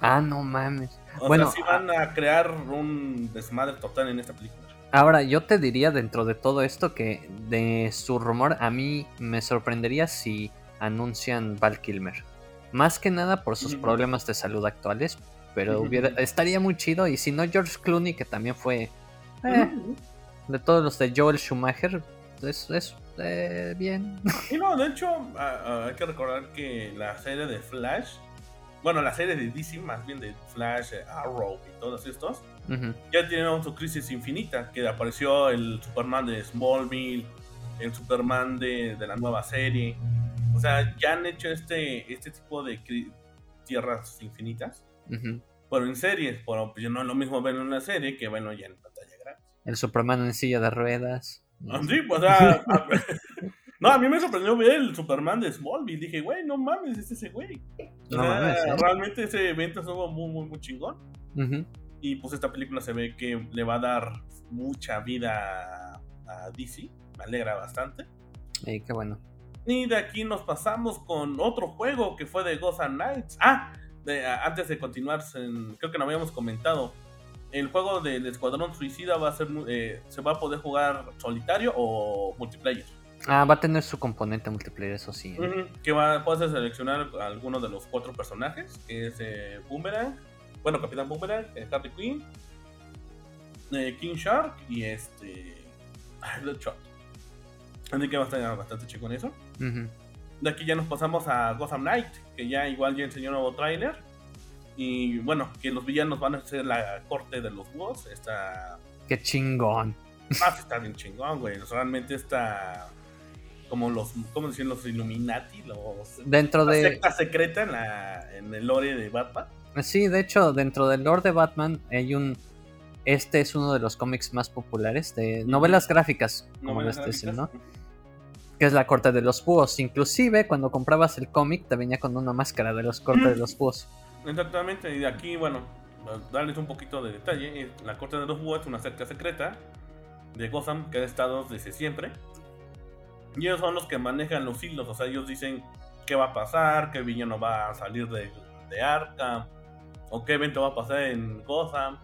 Ah, no mames. O bueno, sea, sí van a crear un desmadre total en esta película. Ahora, yo te diría dentro de todo esto que de su rumor a mí me sorprendería si anuncian Val Kilmer. Más que nada por sus problemas de salud actuales, pero hubiera, estaría muy chido. Y si no, George Clooney, que también fue eh, de todos los de Joel Schumacher, es, es eh, bien. Y no, de hecho, hay que recordar que la serie de Flash, bueno, la serie de DC, más bien de Flash, eh, Arrow y todos estos, ya tienen su crisis infinita, que apareció el Superman de Smallville, el Superman de, de la nueva serie. O sea, ya han hecho este, este tipo de tierras infinitas. Pero en series, pero pues no es lo mismo verlo en una serie que verlo ya en pantalla grande. El Superman en silla de ruedas. Sí, pues, o sea, no, a mí me sorprendió ver el Superman de Smallville. Dije, güey, no mames, es ese güey. O sea, ¿eh? realmente ese evento estuvo muy, muy, muy chingón. Y pues esta película se ve que le va a dar mucha vida a DC. Me alegra bastante. Qué bueno. Y de aquí nos pasamos con otro juego que fue de Gotham Knights. Ah, antes de continuar, creo que no habíamos comentado. El juego del Escuadrón Suicida va a ser, eh, se va a poder jugar solitario o multiplayer. Ah, va a tener su componente multiplayer, eso sí. ¿eh? Que va, puedes seleccionar alguno de los cuatro personajes, que es eh, Boomerang, bueno, Capitán Boomerang, Harley Quinn, King Shark y este Bloodshot. Así que va a estar bastante chico en eso. De aquí ya nos pasamos a Gotham Knight, que ya igual ya enseñó un nuevo tráiler. Y bueno, que los villanos van a ser la corte de los búhos. Está. Qué chingón. Ah, está bien chingón, güey. Realmente está. Como los. ¿Cómo decir? Los Illuminati. Los, Dentro de. secta secreta en, la, en el lore de Batman. Sí, de hecho, dentro del lore de Batman hay un. Este es uno de los cómics más populares de novelas gráficas, como este es, ¿no? que es la corte de los búhos. Inclusive cuando comprabas el cómic te venía con una máscara de los cortes de los búhos. Exactamente, y de aquí, bueno, darles un poquito de detalle, eh, la corte de los búhos es una secta secreta de Gotham que ha estado desde siempre. Y ellos son los que manejan los hilos, o sea, ellos dicen qué va a pasar, qué villano va a salir de, de Arkham, o qué evento va a pasar en Gotham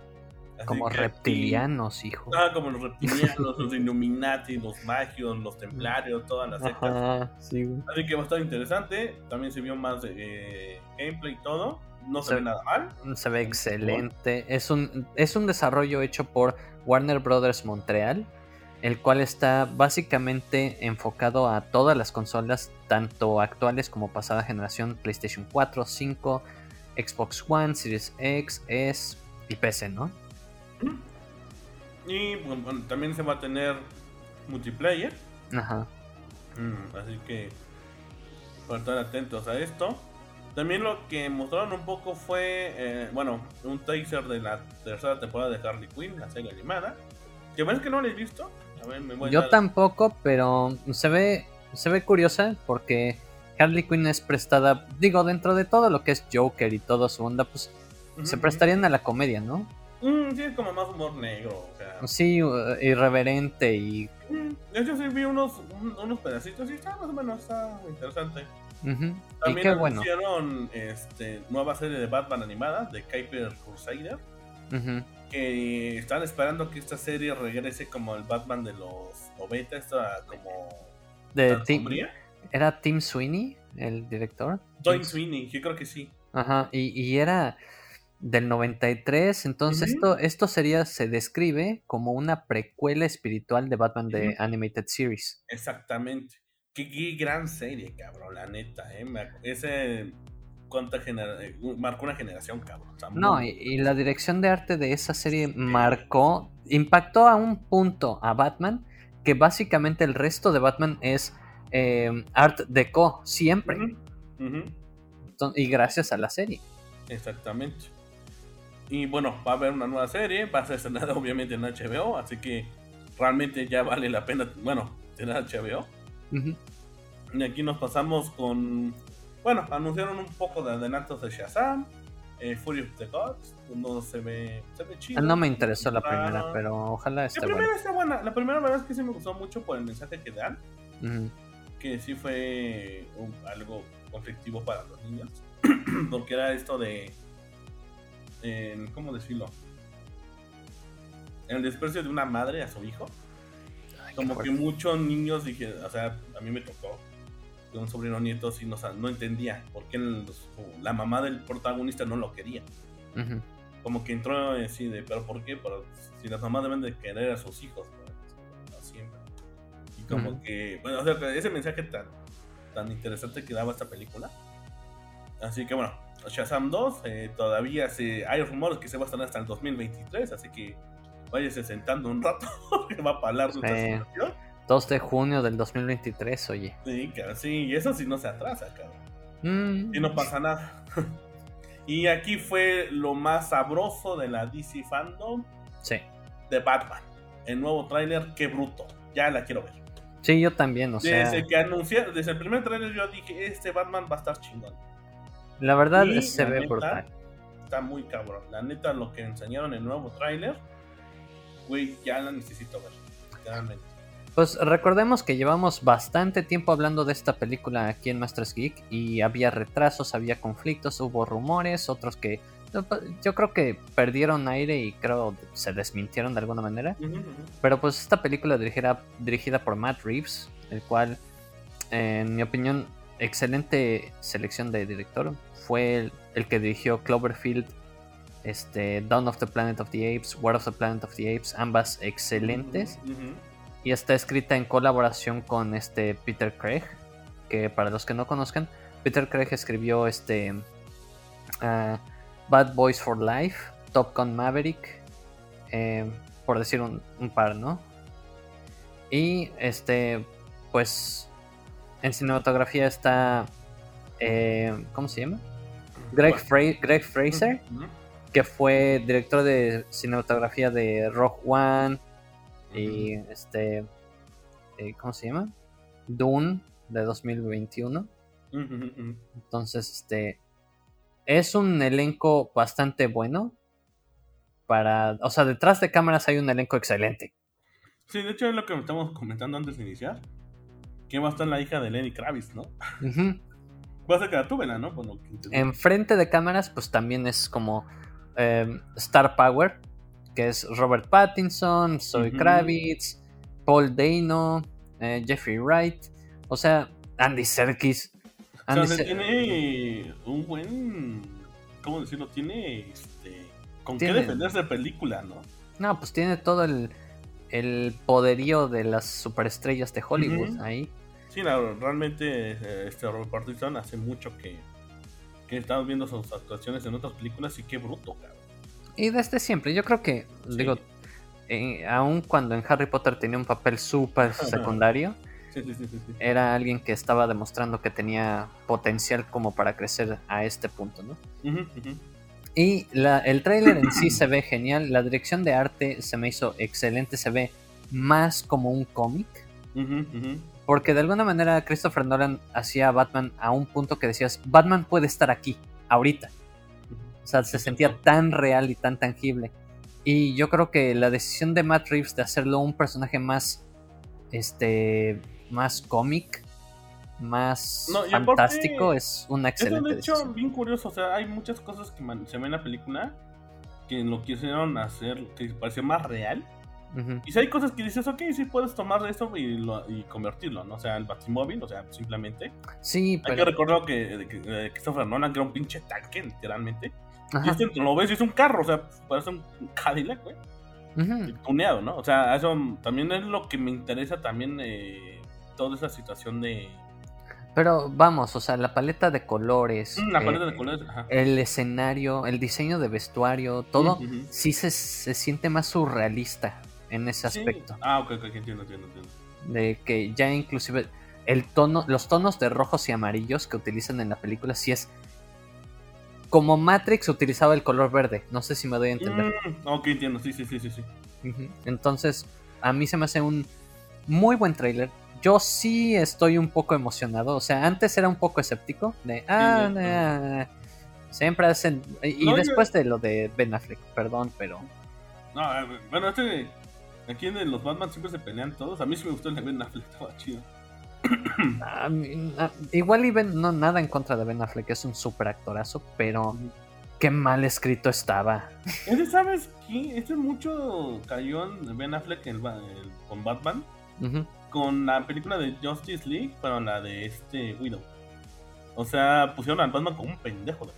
como reptilianos, hijo. Ah, como los reptilianos, los Illuminati, los magios, los templarios, todas las sectas. Así que va a estar interesante. También se vio más eh, gameplay y todo. No se, ve nada mal. Se ve excelente. Es un, es un desarrollo hecho por Warner Brothers Montreal, el cual está básicamente enfocado a todas las consolas, tanto actuales como pasada generación, PlayStation 4, 5, Xbox One, Series X, S y PC, ¿no? Y bueno, también se va a tener multiplayer. Ajá. Mm, así que para estar atentos a esto. También lo que mostraron un poco fue, eh, bueno, un teaser de la tercera temporada de Harley Quinn, la serie animada. Que ves que no la he visto. Yo tampoco, pero se ve, se ve curiosa porque Harley Quinn es prestada, digo, dentro de todo lo que es Joker y toda su onda, pues se prestarían a la comedia, ¿no? Mm, sí, es como más humor negro. Sí, irreverente y. Mm, de hecho, sí vi unos, unos pedacitos y está más o menos está interesante. También anunciaron este, nueva serie de Batman animada de Kuiper Crusader. Que están esperando que esta serie regrese como el Batman de los 90, esta como. De Tim, ¿Era Tim Sweeney el director? Tim Sweeney, yo creo que sí. Ajá, y, y era del 93. Entonces, esto, esto sería, se describe como una precuela espiritual de Batman de Animated Series. Exactamente. Qué, gran serie, cabrón, la neta, ¿eh? Ese cuánta eh, marcó una generación, cabrón. no, y, la dirección de arte de esa serie marcó, impactó a un punto a Batman que básicamente el resto de Batman es eh, art deco, siempre. y gracias a la serie. Exactamente. Y bueno, va a haber una nueva serie, va a ser estrenada obviamente en HBO, así que realmente ya vale la pena, bueno, tener HBO. Y aquí nos pasamos con, bueno, anunciaron un poco de adelantos de Shazam, eh, Fury of the Gods, no se ve, se ve chido. No me interesó la primera, pero ojalá esté La primera está buena, la primera verdad es que sí me gustó mucho por el mensaje que dan, que sí fue algo conflictivo para los niños, porque era esto de en, ¿cómo decirlo? El desprecio de una madre a su hijo. Como que muchos niños dije, o sea, a mí me tocó que un sobrino nieto sí no, no entendía por qué la mamá del protagonista no lo quería. Como que entró así de, pero ¿por qué? Pero si las mamás deben de querer a sus hijos, no siempre. Y como que, bueno, o sea, ese mensaje tan, tan interesante que daba esta película. Así que bueno, Shazam 2, eh, todavía se, hay rumores que se va a estrenar hasta el 2023, así que váyase sentando un rato, que va a palar su 2 de junio del 2023, oye. Sí, claro, sí, y eso sí no se atrasa, cabrón. Mm. Y no pasa nada. y aquí fue lo más sabroso de la DC Fandom. Sí. De Batman. El nuevo tráiler, qué bruto. Ya la quiero ver. Sí, yo también, o desde sea. Que anuncié, desde el primer tráiler yo dije, este Batman va a estar chingón. La verdad se ve brutal. Está muy cabrón. La neta, lo que enseñaron en el nuevo tráiler, güey, ya la necesito ver. Literalmente. Pues recordemos que llevamos bastante tiempo hablando de esta película aquí en Masters Geek y había retrasos, había conflictos, hubo rumores, otros que yo creo que perdieron aire y creo se desmintieron de alguna manera. Pero pues esta película dirigida, dirigida por Matt Reeves, el cual, en mi opinión, excelente selección de director. Fue el, que dirigió Cloverfield, este, Dawn of the Planet of the Apes, War of the Planet of the Apes, ambas excelentes. Y está escrita en colaboración con este Peter Craig, que para los que no conozcan, Peter Craig escribió este... Ah, Bad Boys for Life, Top Gun Maverick, eh, por decir un, par, ¿no? Y este, pues, en cinematografía está, eh, ¿cómo se llama? Greg, Fraser, que fue director de cinematografía de Rock One y este, eh, ¿cómo se llama? Dune de 2021. Entonces, este, es un elenco bastante bueno. Para. O sea, detrás de cámaras hay un elenco excelente. Sí, de hecho es lo que estamos comentando antes de iniciar. Que va a estar la hija de Lenny Kravitz, ¿no? Va a ser Gatúbela, ¿no? Bueno, Enfrente de cámaras, pues también es como em, Star Power, que es Robert Pattinson, Zoe Kravitz, Paul Dano, eh, Jeffrey Wright, o sea, Andy Serkis. o sea, tiene un buen. ¿Cómo decirlo? Tiene este. ¿Con qué defenderse de película, no? No, pues tiene todo el, el poderío de las superestrellas de Hollywood ahí. Sí, realmente eh, este Robert Pattinson hace mucho que, que estamos viendo sus actuaciones en otras películas y qué bruto, cabrón. Y desde siempre, yo creo que, digo, eh, aun cuando en Harry Potter tenía un papel súper secundario, era alguien que estaba demostrando que tenía potencial como para crecer a este punto, ¿no? Y el tráiler en sí se ve genial, la dirección de arte se me hizo excelente, se ve más como un cómic. Porque de alguna manera Christopher Nolan hacía a Batman a un punto que decías, Batman puede estar aquí, ahorita. O sea, se sentía tan real y tan tangible. Y yo creo que la decisión de Matt Reeves de hacerlo un personaje más este más cómic, más fantástico, es una excelente. Es de hecho bien curioso, o sea, hay muchas cosas que se ven en la película que lo quisieron hacer que parecía más real. Y si hay cosas que dices, ok, sí puedes tomar eso y, y convertirlo, ¿no? O sea, el Batimóvil, o sea, simplemente. Sí, Hay que recordar que, que, que Christopher Nolan era un pinche tanque, literalmente. Y este lo ves y es un carro, o sea, parece un Cadillac, güey. Tuneado, ¿no? O sea, eso también es lo que me interesa también eh, toda esa situación de... Pero vamos, o sea, la paleta de colores. Mm, la paleta de eh, colores, El escenario, el diseño de vestuario, todo sí se, siente más surrealista en ese aspecto. Ah, ok, ok, entiendo, entiendo, entiendo. De que ya inclusive el tono, los tonos de rojos y amarillos que utilizan en la película sí es como Matrix utilizaba el color verde. No sé si me doy a entender. Mm, ok, entiendo, sí, sí, sí, sí. Entonces, a mí se me hace un muy buen trailer yo sí estoy un poco emocionado. O sea, antes era un poco escéptico. De, ah, siempre hacen. Y, después de lo de Ben Affleck, perdón, pero. No, bueno, este. Aquí en los Batman siempre se pelean todos. A mí sí me gustó el de Ben Affleck, estaba chido. Ah, igual y Ben, no nada en contra de Ben Affleck, es un super actorazo, pero qué mal escrito estaba. Ese, ¿sabes qué? Este mucho cayó en Ben Affleck con Batman con la película de Justice League, pero la de este Widow. O sea, pusieron al Batman como un pendejo.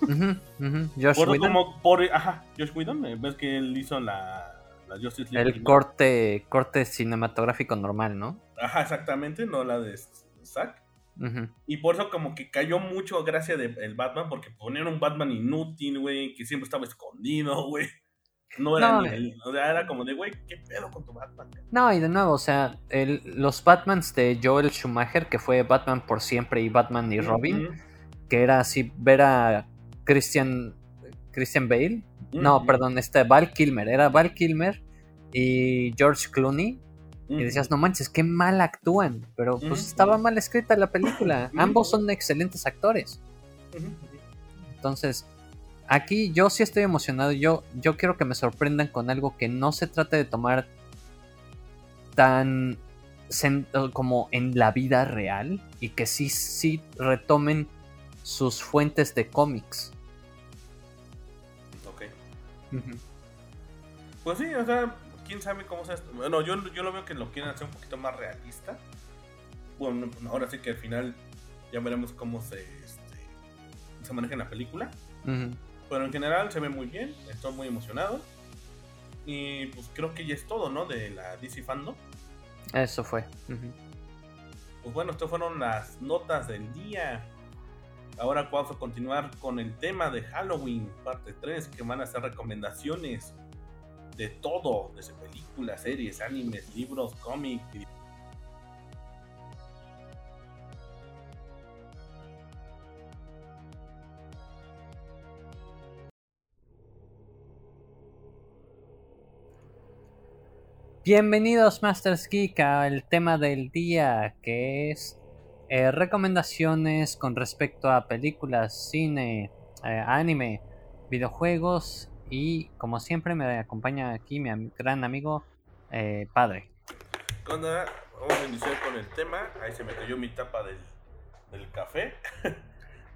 Josh Whedon. Como por, ajá, Josh Whedon, eh, ves que él hizo la, la Justice League. El corte, corte cinematográfico normal, ¿no? Ajá, exactamente, no la de Zack. Y por eso como que cayó mucho gracia del Batman, porque ponían un Batman inútil, güey, que siempre estaba escondido, güey. No era, o sea, era como de, güey, ¿qué pedo con tu Batman? No, y de nuevo, o sea, el, los Batmans de Joel Schumacher, que fue Batman por siempre y Batman y Robin, que era así, ver a Christian, Christian Bale, no, perdón, este Val Kilmer, era Val Kilmer y George Clooney. Y decías, no manches, qué mal actúan. Pero pues estaba mal escrita la película. Ambos son excelentes actores. Entonces, aquí yo sí estoy emocionado. Yo, yo quiero que me sorprendan con algo que no se trate de tomar tan como en la vida real y que sí, sí retomen sus fuentes de cómics. Ok. Pues sí, o sea, quién sabe cómo sea esto. Bueno, yo, yo lo veo que lo quieren hacer un poquito más realista. Bueno, ahora sí que al final ya veremos cómo se, este, se maneja en la película. Pero en general se ve muy bien, estoy muy emocionado. Y pues creo que ya es todo, ¿no? De la DC Fandom. Eso fue. Pues bueno, estas fueron las notas del día. Ahora vamos a continuar con el tema de Halloween, parte 3, que van a ser recomendaciones de todo, desde películas, series, animes, libros, cómics, Bienvenidos Masters Geek al tema del día que es eh, recomendaciones con respecto a películas, cine, eh, anime, videojuegos y como siempre me acompaña aquí mi gran amigo eh, Padre. Vamos a iniciar con el tema, ahí se me cayó mi tapa del, del café.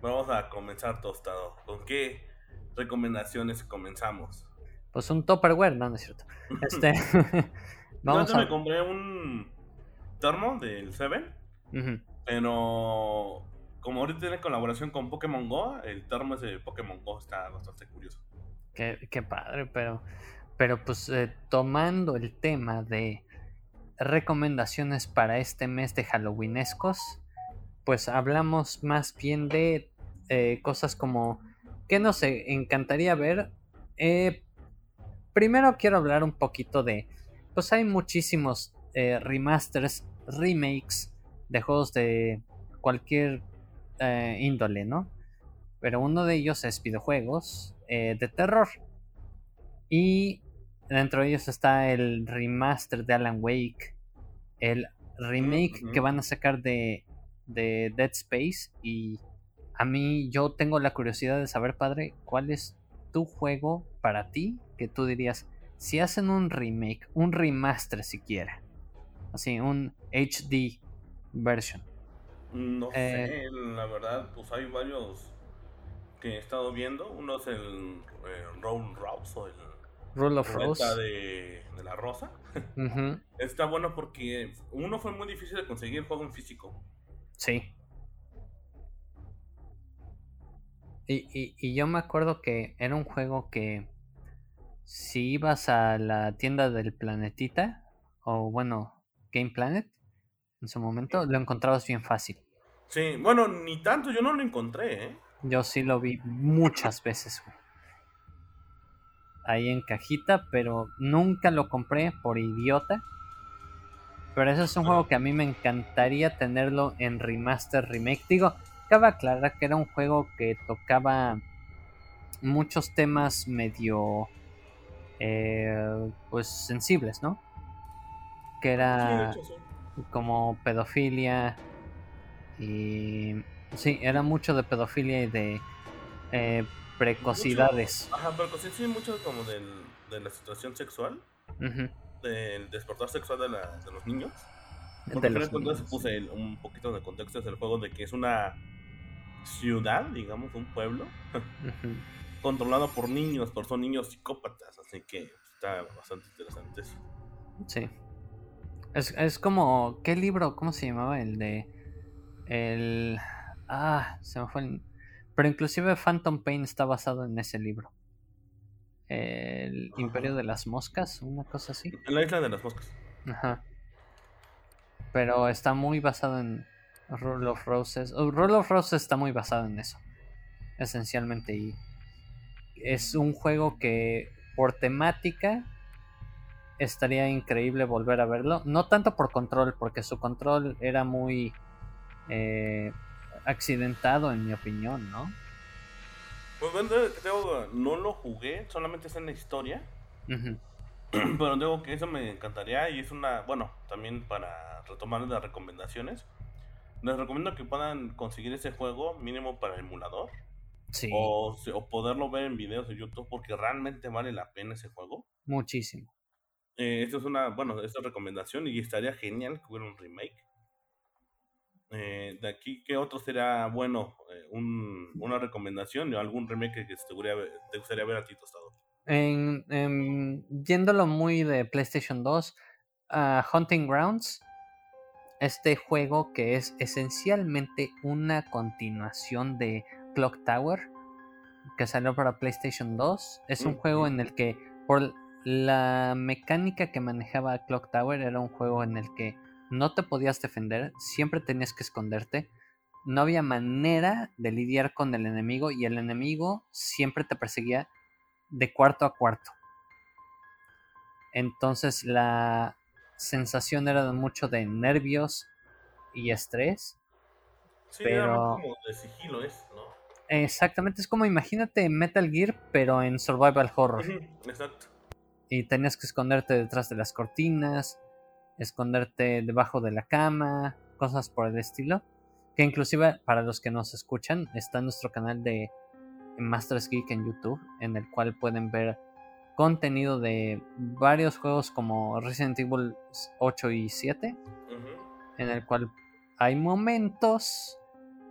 vamos a comenzar tostado. ¿Con qué recomendaciones comenzamos? Pues un Tupperware, no, no es cierto. Este, Vamos me compré un termo del Seven, pero como ahorita tiene colaboración con Pokémon Go, el termo ese de Pokémon Go está bastante curioso. Qué, padre, pero, pero pues eh, tomando el tema de recomendaciones para este mes de Halloweenescos, pues hablamos más bien de eh, cosas como que nos encantaría ver. Eh, primero quiero hablar un poquito de pues hay muchísimos remasters, remakes de juegos de cualquier eh, índole, ¿no? Pero uno de ellos es videojuegos eh, de terror. Y dentro de ellos está el remaster de Alan Wake, el remake que van a sacar de, de Dead Space. Y a mí yo tengo la curiosidad de saber, padre, cuál es tu juego para ti que tú dirías, si hacen un remake, un remaster siquiera, así, un HD version. No sé, eh, la verdad, pues hay varios que he estado viendo. Uno es el eh, Roll Rose o el Rule of Rose de, de, la Rosa. Está bueno porque uno fue muy difícil de conseguir el juego en físico. Sí. y, y yo me acuerdo que era un juego que si ibas a la tienda del planetita, o bueno, Game Planet, en su momento, lo encontrabas bien fácil. Sí, bueno, ni tanto, yo no lo encontré, ¿eh? Yo sí lo vi muchas veces, Ahí en cajita, pero nunca lo compré por idiota. Pero ese es un juego que a mí me encantaría tenerlo en remaster, remake. Digo, cabe aclarar que era un juego que tocaba muchos temas medio eh, pues sensibles, ¿no? Que era como pedofilia y sí, era mucho de pedofilia y de eh, precocidades. ajá, pero sí, mucho como del, de la situación sexual, del despertar sexual de, la, de los niños. Porque de los niños, puse un poquito de contexto del juego de que es una ciudad, digamos, un pueblo, controlado por niños, pero son niños psicópatas, así que está bastante interesante eso. Sí. Es, es como, ¿qué libro? ¿Cómo se llamaba? El de... El... Ah, se me fue el... Pero inclusive Phantom Pain está basado en ese libro. El Imperio de las Moscas, una cosa así. La isla de las moscas. Ajá. Pero está muy basado en Rule of Roses. Oh, Rule of Roses está muy basado en eso. Esencialmente. Y es un juego que por temática estaría increíble volver a verlo. No tanto por control, porque su control era muy eh, accidentado en mi opinión, ¿no? Pues bueno, no lo jugué, solamente está en la historia. Pero digo que eso me encantaría y es una, bueno, también para retomar las recomendaciones. Les recomiendo que puedan conseguir ese juego mínimo para emulador. O, poderlo ver en videos de YouTube porque realmente vale la pena ese juego. Muchísimo. Eh, esto es una, bueno, esta recomendación y estaría genial que hubiera un remake. Eh, de aquí, ¿qué otro sería bueno? Eh, un, una recomendación o algún remake que te gustaría, te gustaría ver a ti, Tostado. En, en, yéndolo muy de PlayStation 2, a Hunting Grounds, este juego que es esencialmente una continuación de Clock Tower, que salió para PlayStation 2. Es un juego en el que, por la mecánica que manejaba Clock Tower, era un juego en el que no te podías defender, siempre tenías que esconderte. No había manera de lidiar con el enemigo y el enemigo siempre te perseguía de cuarto a cuarto. Entonces la sensación era mucho de nervios y estrés. Sí, pero como de sigilo es, ¿no? Exactamente, es como imagínate Metal Gear, pero en survival horror. Exacto. Y tenías que esconderte detrás de las cortinas, esconderte debajo de la cama, cosas por el estilo. Que inclusive para los que nos escuchan, está nuestro canal de Masters Geek en YouTube, en el cual pueden ver contenido de varios juegos como Resident Evil 8 y 7, en el cual hay momentos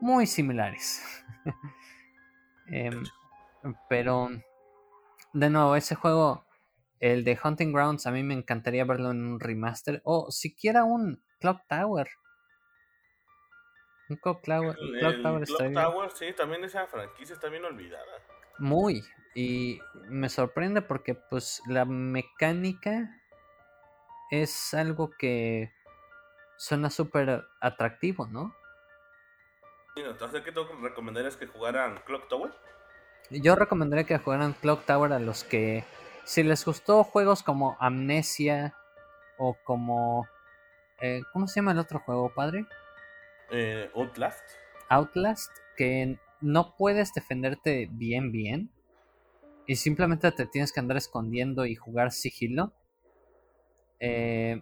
muy similares. Em, pero, de nuevo, ese juego el de Hunting Grounds a mí me encantaría verlo en un remaster o siquiera un Clock Tower. Un Clock Tower, Clock Tower, Clock Tower sí, también esa franquicia está bien olvidada. Muy. Y me sorprende porque pues la mecánica es algo que suena súper atractivo, ¿no? Entonces, ¿qué te recomendarías que jugaran Clock Tower? Yo recomendaría que jugaran Clock Tower a los que si les gustó juegos como Amnesia o como... Eh, ¿Cómo se llama el otro juego, padre? Eh, Outlast. Outlast, que no puedes defenderte bien, bien. Y simplemente te tienes que andar escondiendo y jugar sigilo. Eh,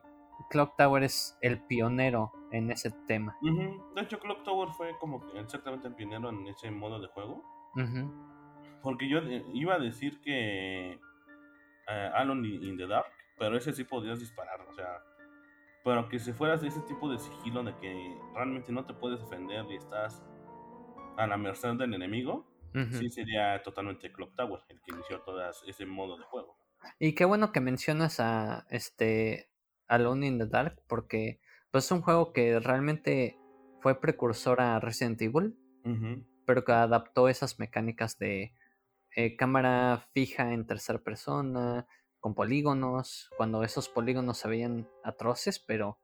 Clock Tower es el pionero en ese tema. De hecho, Clock Tower fue como exactamente el pionero en ese modo de juego. Porque yo eh, iba a decir que uh, Alone in the Dark, pero ese sí podías disparar, o sea, pero que si fueras de ese tipo de sigilo de que realmente no te puedes defender y estás a la merced del enemigo, sí sería totalmente Clock Tower el que inició todo ese modo de juego. Y qué bueno que mencionas a este Alone in the Dark, porque pues, es un juego que realmente fue precursor a Resident Evil, pero que adaptó esas mecánicas de eh, cámara fija en tercera persona, con polígonos, cuando esos polígonos se veían atroces, pero...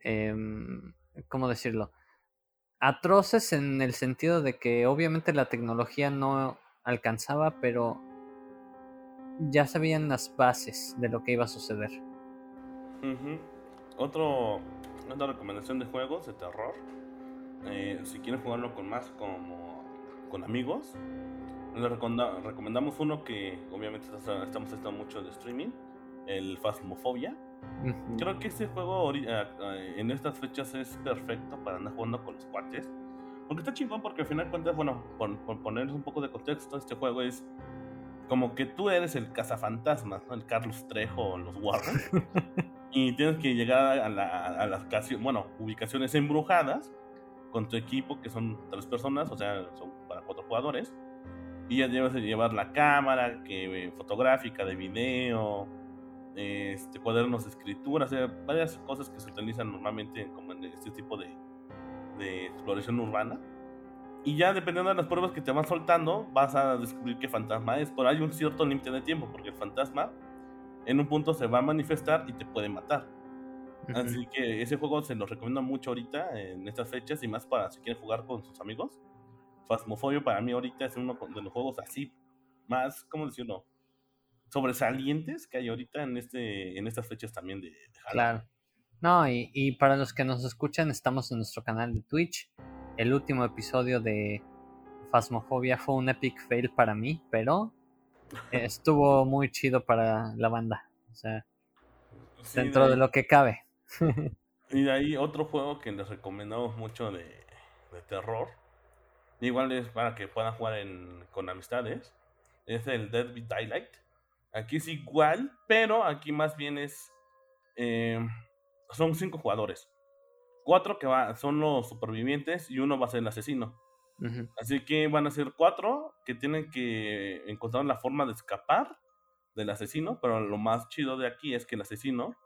Em, ¿Cómo decirlo? Atroces en el sentido de que obviamente la tecnología no alcanzaba, pero ya sabían las bases de lo que iba a suceder. Otro, otra recomendación de juegos de terror. Eh, si quieren jugarlo con más como con amigos, le recomendamos uno que obviamente estamos haciendo mucho de streaming, el Phasmophobia. Creo que este juego en estas fechas es perfecto para andar jugando con los cuates. Porque está chingón porque al final de cuentas, bueno, por, ponerles un poco de contexto, este juego es como que tú eres el cazafantasmas, ¿no? El Carlos Trejo o los Warren. y tienes que llegar a, a las bueno, ubicaciones embrujadas con tu equipo, que son tres personas, o sea, son para cuatro jugadores y ya debes de llevar la cámara que, eh, fotográfica, de video, este, cuadernos de escritura, o sea, varias cosas que se utilizan normalmente como en este tipo de, de exploración urbana. Y ya dependiendo de las pruebas que te van soltando, vas a descubrir qué fantasma es. Pero hay un cierto límite de tiempo, porque el fantasma en un punto se va a manifestar y te puede matar. Así que ese juego se lo recomiendo mucho ahorita, en estas fechas, y más para si quieren jugar con sus amigos. Phasmophobia para mí ahorita es uno de los juegos así más, ¿cómo decirlo? sobresalientes que hay ahorita en este en estas fechas también de, Claro. No, y, y, para los que nos escuchan, estamos en nuestro canal de Twitch. El último episodio de Phasmophobia fue un epic fail para mí, pero estuvo muy chido para la banda. O sea, dentro de, lo que cabe. y de ahí otro juego que les recomendamos mucho de, de terror Igual es para que puedan jugar en, con amistades. Es el Dead by Daylight. Aquí es igual, pero aquí más bien es. eh, son cinco jugadores. Cuatro que va, son los supervivientes y uno va a ser el asesino. Así que van a ser cuatro que tienen que encontrar la forma de escapar del asesino, pero lo más chido de aquí es que el asesino,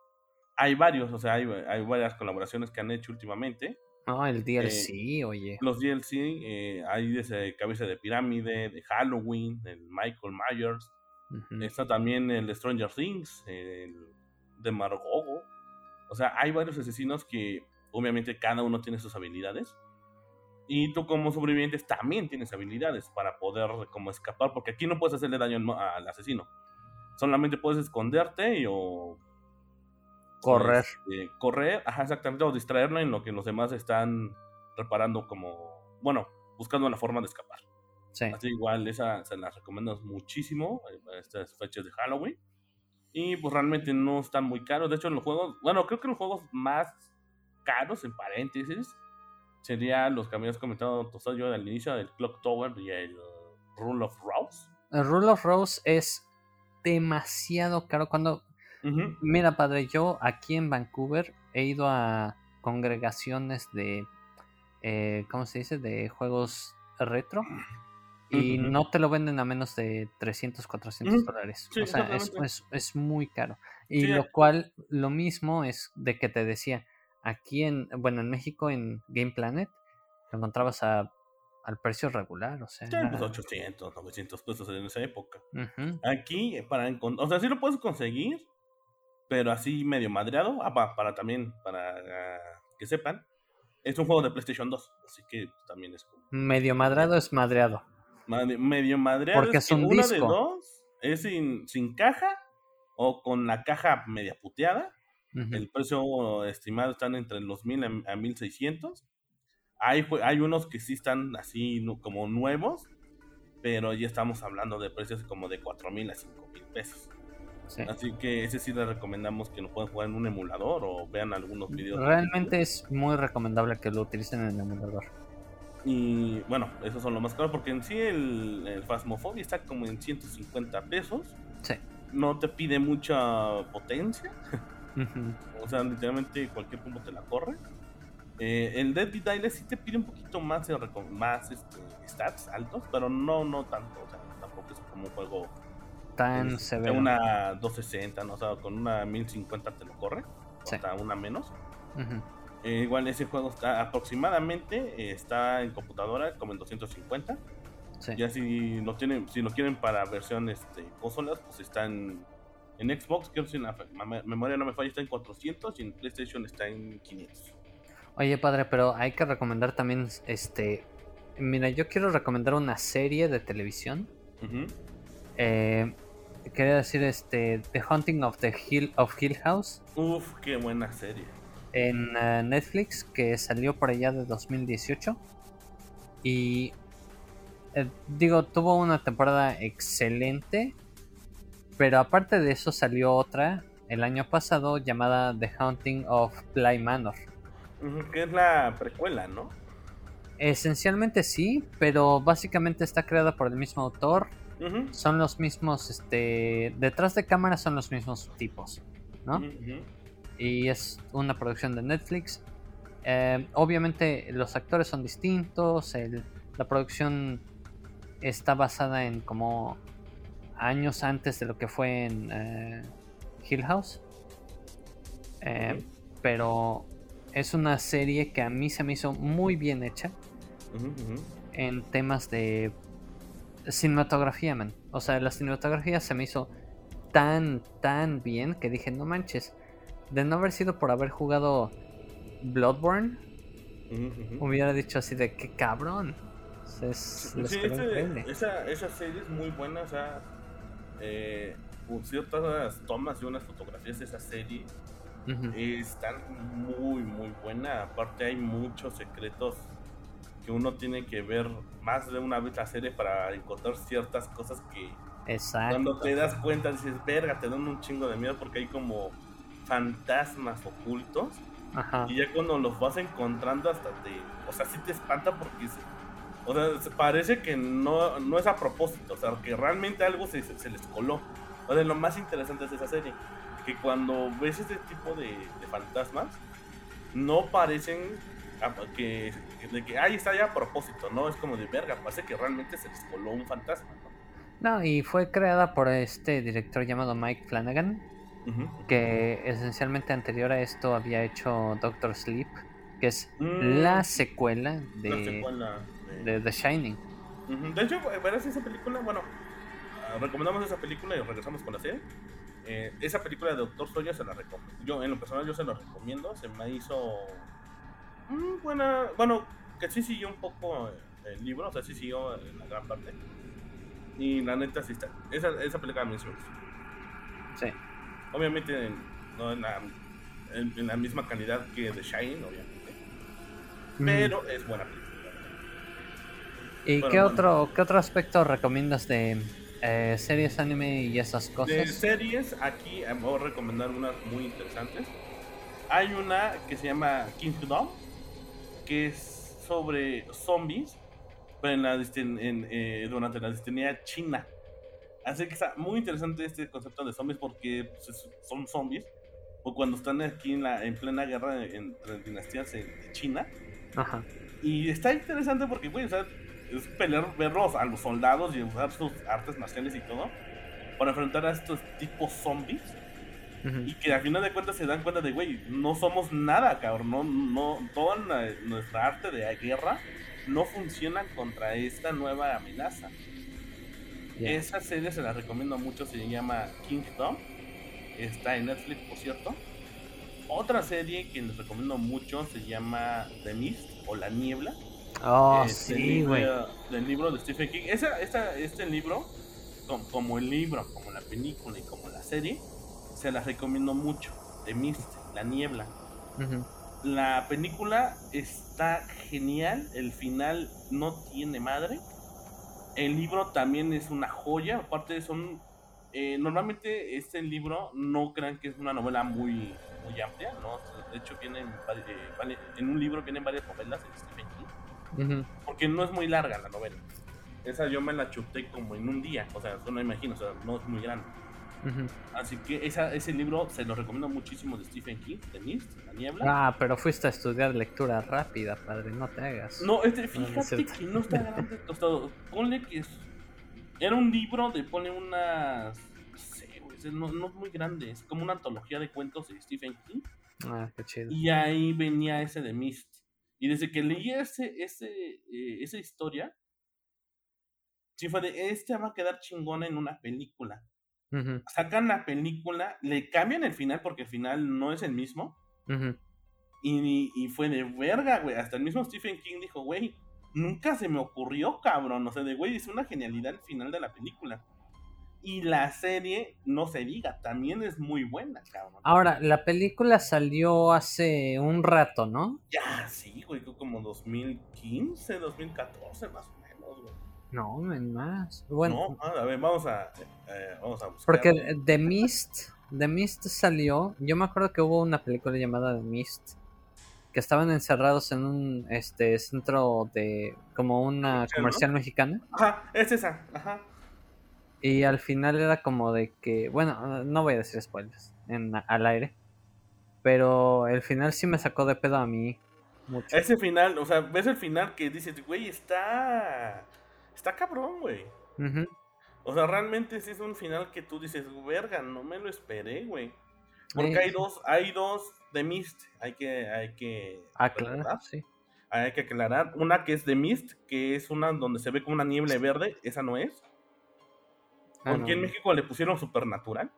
hay varios, o sea, hay, hay varias colaboraciones que han hecho últimamente. No, el DLC, oye. Los DLC, eh, hay desde Cabeza de Pirámide, de Halloween, el Michael Myers, está también el Stranger Things, el de Margogo. O sea, hay varios asesinos que obviamente cada uno tiene sus habilidades. Y tú como sobrevivientes también tienes habilidades para poder como escapar, porque aquí no puedes hacerle daño al, al asesino. Solamente puedes esconderte y o... Correr. este, correr, ajá, exactamente, o distraerlo en lo que los demás están reparando como... Bueno, buscando una forma de escapar. Sí. Así igual, esa se la recomiendo muchísimo eh, estas fechas de Halloween. Y pues realmente no están muy caros. De hecho, en los juegos, bueno, creo que los juegos más caros, en paréntesis, serían los que habías comentado Tostado yo al inicio, el Clock Tower y el Rule of Rose. El Rule of Rose es demasiado caro. Cuando. Mira, padre, yo aquí en Vancouver he ido a congregaciones de. eh, ¿Cómo se dice? De juegos retro. Y no te lo venden a menos de 300, 400 Ujú. dólares. Sí, o sea, es, es- es muy caro. Y Sí, lo cual, lo mismo es de que te decía, aquí en, bueno, en México, en Game Planet, lo encontrabas a, al precio regular, o sea. Sí, pues era- 800, 900 pesos en esa época. Aquí, para encontrar, o sea, sí lo puedes conseguir, pero así medio madreado. Ah, pa- para también, para ah, que sepan, es un juego de PlayStation 2, así que también es como Medio madrado es madreado. medio madreado. Porque es es de dos es sin, sin caja o con la caja media puteada. El precio estimado están entre los 1000 a, a 1600. Hay, hay unos que sí están así como nuevos, pero ya estamos hablando de precios como de 4000 a 5000 pesos. Sí. Así que ese sí les recomendamos que lo puedan jugar en un emulador o vean algunos videos. de Realmente es muy recomendable que lo utilicen en el emulador. Y bueno, esos son los más caros porque en sí el, el Phasmophobia está como en 150 pesos. Sí. No te pide mucha potencia. O sea, literalmente cualquier combo te la corre. Eh, el Dead Daylight sí te pide un poquito más, más este, stats altos, pero no, no tanto. O sea, tampoco es como un juego Tan este, severo. una 260, ¿no? O sea, con una 1050 te lo corre. Sí. Hasta una menos. Eh, igual ese juego está aproximadamente, eh, está en computadora como en 250. Sí. Ya si lo tienen, si lo quieren para versión este, consolas, pues está en, en Xbox, creo que si la mem- memoria no me falla, está en 400 y en PlayStation está en 500. Oye, padre, pero hay que recomendar también, este... Mira, yo quiero recomendar una serie de televisión. Ujú. Eh, quería decir, este, The Haunting of the Hill of Hill House Uf, qué buena serie. en eh, Netflix que salió por allá de 2018 y eh, digo tuvo una temporada excelente, pero aparte de eso salió otra el año pasado llamada The Haunting of Bly Manor. Que es la precuela, ¿no? Esencialmente sí, pero básicamente está creada por el mismo autor. Son los mismos, este, detrás de cámara son los mismos tipos, ¿no? y es una producción de Netflix. Eh, obviamente los actores son distintos, el- la producción está basada en como años antes de lo que fue en eh, Hill House. Eh. Pero es una serie que a mí se me hizo muy bien hecha en temas de cinematografía, man. O sea, la cinematografía se me hizo tan, tan bien que dije, no manches, de no haber sido por haber jugado Bloodborne, hubiera dicho así de qué cabrón. O sea, es, Sí, ese- esa, esa serie es muy buena, o sea, eh, con ciertas tomas y unas fotografías de esa serie Ujú. están muy, muy buena. Aparte hay muchos secretos que uno tiene que ver más de una vez la serie para encontrar ciertas cosas que Exacto. cuando te das cuenta dices, verga, te dan un chingo de miedo porque hay como fantasmas ocultos. Ajá. Y ya cuando los vas encontrando hasta te... O sea, sí te espanta porque... se- o sea, se parece que no, no es a propósito. O sea, que realmente algo se, se les coló. O sea, lo más interesante de esa serie, que cuando ves este tipo de, de fantasmas, no parecen que, de que, ahí está ya a propósito, ¿no? Es como de verga, parece que realmente se les coló un fantasma, ¿no? No, y fue creada por este director llamado Mike Flanagan, que esencialmente anterior a esto había hecho Doctor Sleep, que es mm. la secuela de, de... The Shining. De hecho, verás esa película, bueno, ah, recomendamos esa película y regresamos con la serie. Eh, esa película de Doctor Soya se la recomiendo. Yo, en lo personal, yo se la recomiendo. Se me hizo Mm, buena. Bueno, que sí siguió un poco el libro, o sea, sí siguió en la gran parte. Y la neta sí está. Esa, esa película me hizo Sí. Obviamente no en la, en, la misma calidad que The Shining, obviamente. Pero es buena película. ¿Y qué, otro, qué otro aspecto recomiendas de eh, series, anime y esas cosas? De series, aquí voy a recomendar unas muy interesantes. Hay una que se llama Kingdom que es sobre zombies, pero en la, en, eh, durante la distinidad china. Así que está muy interesante este concepto de zombies porque pues, son zombies. O cuando están aquí en, la, en plena guerra entre dinastías de China. Ajá. Y está interesante porque, güey, o sea, es pelear, verlos a los soldados y usar sus artes marciales y todo para enfrentar a estos tipos zombies y que al final de cuentas se dan cuenta de, güey, no somos nada, cabrón. No, no, toda nuestra arte de guerra no funciona contra esta nueva amenaza. Esa serie se la recomiendo mucho, se llama Kingdom. Está en Netflix, por cierto. Otra serie que les recomiendo mucho se llama The Mist o La Niebla. Oh, sí, güey. Del, libro de Stephen King. Esa, esta, este libro, como el libro, como la película y como la serie, se las recomiendo mucho. The Mist, La Niebla. La película está genial, el final no tiene madre. El libro también es una joya, aparte son... Eh, normalmente este libro no crean que es una novela muy, muy amplia, ¿no? De hecho vienen, eh, en un libro vienen varias novelas de Stephen King, porque no es muy larga la novela. Esa yo me la chuté como en un día, o sea, no me imagino, o sea, no es muy grande. Así que ese libro se lo recomiendo muchísimo de Stephen King, de Mist, La Niebla. Ah, pero fuiste a estudiar lectura rápida, padre, no te hagas. No, este, fíjate que no está grande tostado. Ponle que es, era un libro de, pone unas, no sé, no, no, es muy grande, es como una antología de cuentos de Stephen King. Ah, qué chido. Y ahí venía ese de Mist. Y desde que leí ese, ese, eh, esa historia, sí fue de, este va a quedar chingona en una película. Sacan la película, le cambian el final porque el final no es el mismo. y, fue de verga, güey. Hasta el mismo Stephen King dijo, güey, nunca se me ocurrió, cabrón. O sea, de güey, es una genialidad el final de la película. Y la serie, no se diga, también es muy buena, cabrón. Ahora, la película salió hace un rato, ¿no? Ya, sí, güey, como 2015, 2014, más o menos. No, más. Bueno, no, a ver, vamos a, eh, vamos a buscar. Porque The Mist, The Mist salió. Yo me acuerdo que hubo una película llamada The Mist que estaban encerrados en un este centro de como una comercial mexicana. Ajá, es esa, ajá. Y al final era como de que, bueno, no voy a decir spoilers en, al aire, pero el final sí me sacó de pedo a mí mucho. Ese final, o sea, ves el final que dices, güey, está Está cabrón, güey. O sea, realmente sí es un final que tú dices, verga, no me lo esperé, güey. Porque hay dos, hay dos de Mist, hay que, hay que aclarar, sí. Hay que aclarar. Una que es de Mist, que es una donde se ve como una niebla verde, esa no es. Ah, Porque en México le pusieron supernatural.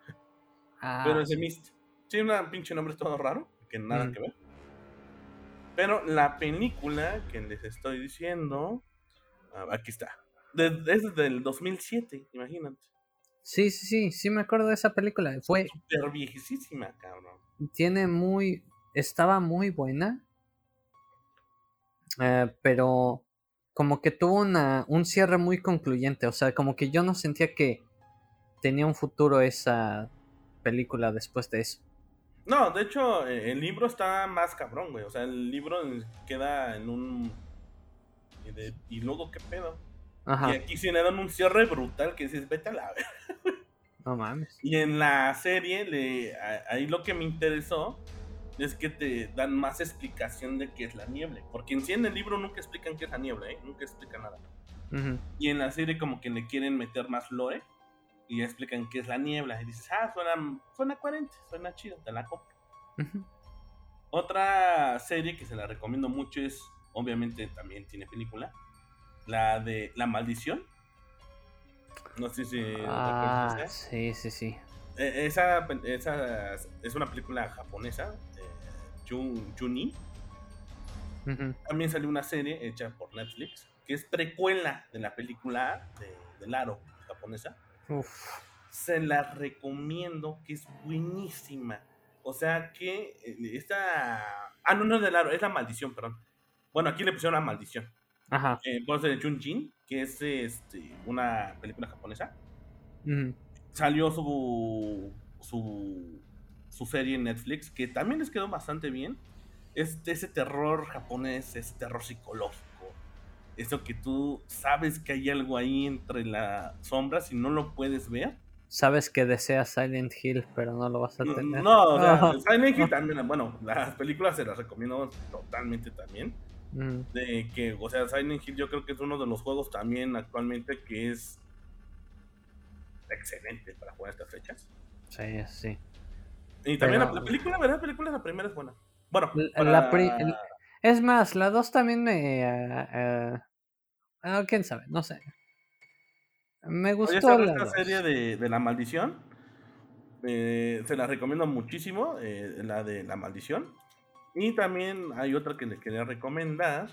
Ah, pero es de Mist. Tiene un pinche nombre todo raro, que nada que ver. Pero la película que les estoy diciendo, ah, aquí está es del 2007, imagínate. Sí, sí, sí, sí me acuerdo de esa película. Fue súper viejísima, cabrón. Tiene muy, estaba muy buena, eh, pero como que tuvo una, un cierre muy concluyente. O sea, como que yo no sentía que tenía un futuro esa película después de eso. No, de hecho, eh, el libro está más cabrón, güey. O sea, el libro queda en un. ¿Y luego qué pedo? Y aquí sí le dan un cierre brutal que dices, vete a la No mames. Y en la serie, le, ahí lo que me interesó es que te dan más explicación de qué es la niebla. Porque en sí en el libro nunca explican qué es la niebla, ¿eh? Nunca explican nada. Y en la serie como que le quieren meter más lore y explican qué es la niebla. Y dices, ah, suena, suena coherente, suena chido, te la compro. Otra serie que se la recomiendo mucho es, obviamente también tiene película, la de La Maldición. No sé si... Ah, sí, sí, sí. E, esa, esa, es una película japonesa, Jun, Juni. También salió una serie hecha por Netflix, que es precuela de la película de, de Laro, japonesa. Se la recomiendo, que es buenísima. O sea que eh, esta... Ah, no, no es de Laro, es la maldición, perdón. Bueno, aquí le pusieron la maldición. Ajá. Eh, de Junjin, que es este, una película japonesa. Salió su, su, su serie en Netflix, que también les quedó bastante bien. Es ese terror japonés, ese terror psicológico. Eso que tú sabes que hay algo ahí entre las sombras y no lo puedes ver. Sabes que deseas Silent Hill, pero no lo vas a tener. No, o sea, Silent Hill también, bueno, las películas se las recomiendo totalmente también. Mm. De que, o sea, Silent Hill yo creo que es uno de los juegos también actualmente que es excelente para jugar estas fechas. Sí, sí. Y también la, película, ¿verdad? La película, la primera es buena. Bueno, es más, la dos también me... Uh, uh, ¿Quién sabe? No sé. Me gustó la esta serie de, de, La Maldición. Eh, se la recomiendo muchísimo, eh, la de La Maldición. Y también hay otra que les quería recomendar.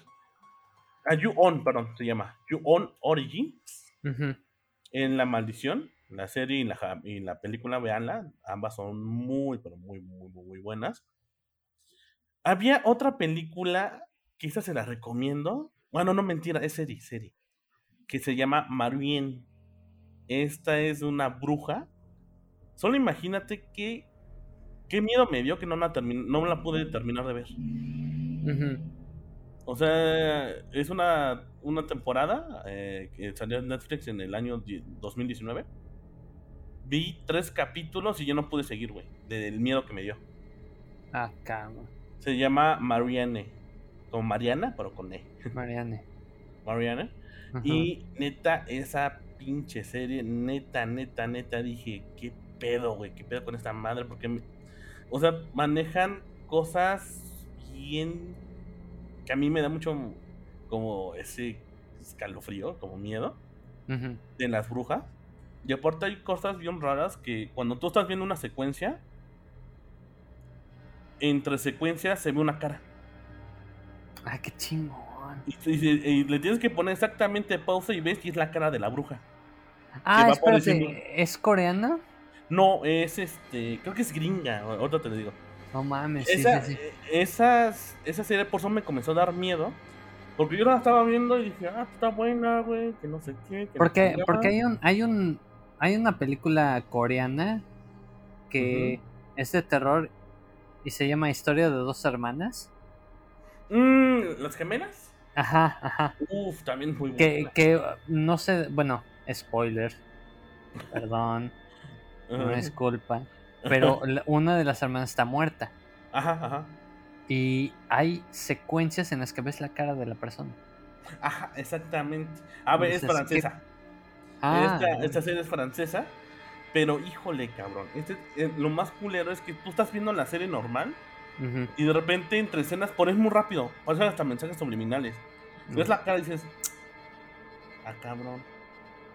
Ah, you On, perdón, se llama. You On Origins. En La Maldición. La serie y la, y la película, veanla. Ambas son muy, pero muy, muy, muy buenas. Había otra película que esa se la recomiendo. Bueno, no mentira, es serie, serie. Que se llama Marien. Esta es una bruja. Solo imagínate que qué miedo me dio que no la, no la pude terminar de ver. O sea, es una, una temporada eh, que salió en Netflix en el año 2019. Vi tres capítulos y yo no pude seguir, güey, del miedo que me dio. Ah, cama. Se llama Marianne. Como Mariana, pero con E. Marianne. Marianne. Y neta, esa pinche serie, neta, neta, neta, dije, qué pedo, güey, qué pedo con esta madre, porque me, o sea, manejan cosas bien que a mí me da mucho como ese escalofrío, como miedo de las brujas. Y aparte hay cosas bien raras que cuando tú estás viendo una secuencia, entre secuencias se ve una cara. Ah, qué chingón. Y, le tienes que poner exactamente pausa y ves que es la cara de la bruja. Ah, espérate, ¿es coreana? No, es este. Creo que es gringa. Ahorita te lo digo. No mames. Esa, Esas, esa serie por eso me comenzó a dar miedo. Porque yo la estaba viendo y dije, ah, está buena, güey, que no sé qué. porque porque hay un, hay un. Hay una película coreana que es de terror y se llama Historia de dos hermanas. Mm, ¿Las gemelas? Ajá, ajá. Uf, también muy buena. Que, que no sé, bueno, spoiler. Perdón no es culpa. Pero una de las hermanas está muerta. Ajá, ajá. Y hay secuencias en las que ves la cara de la persona. Ajá, exactamente. A ver, es francesa. Ah, esta, serie es francesa. Pero híjole, cabrón. Este, eh, lo más culero es que tú estás viendo la serie normal. Y de repente entre escenas pones muy rápido. Pasan hasta mensajes subliminales. Ves la cara y dices. Ah, cabrón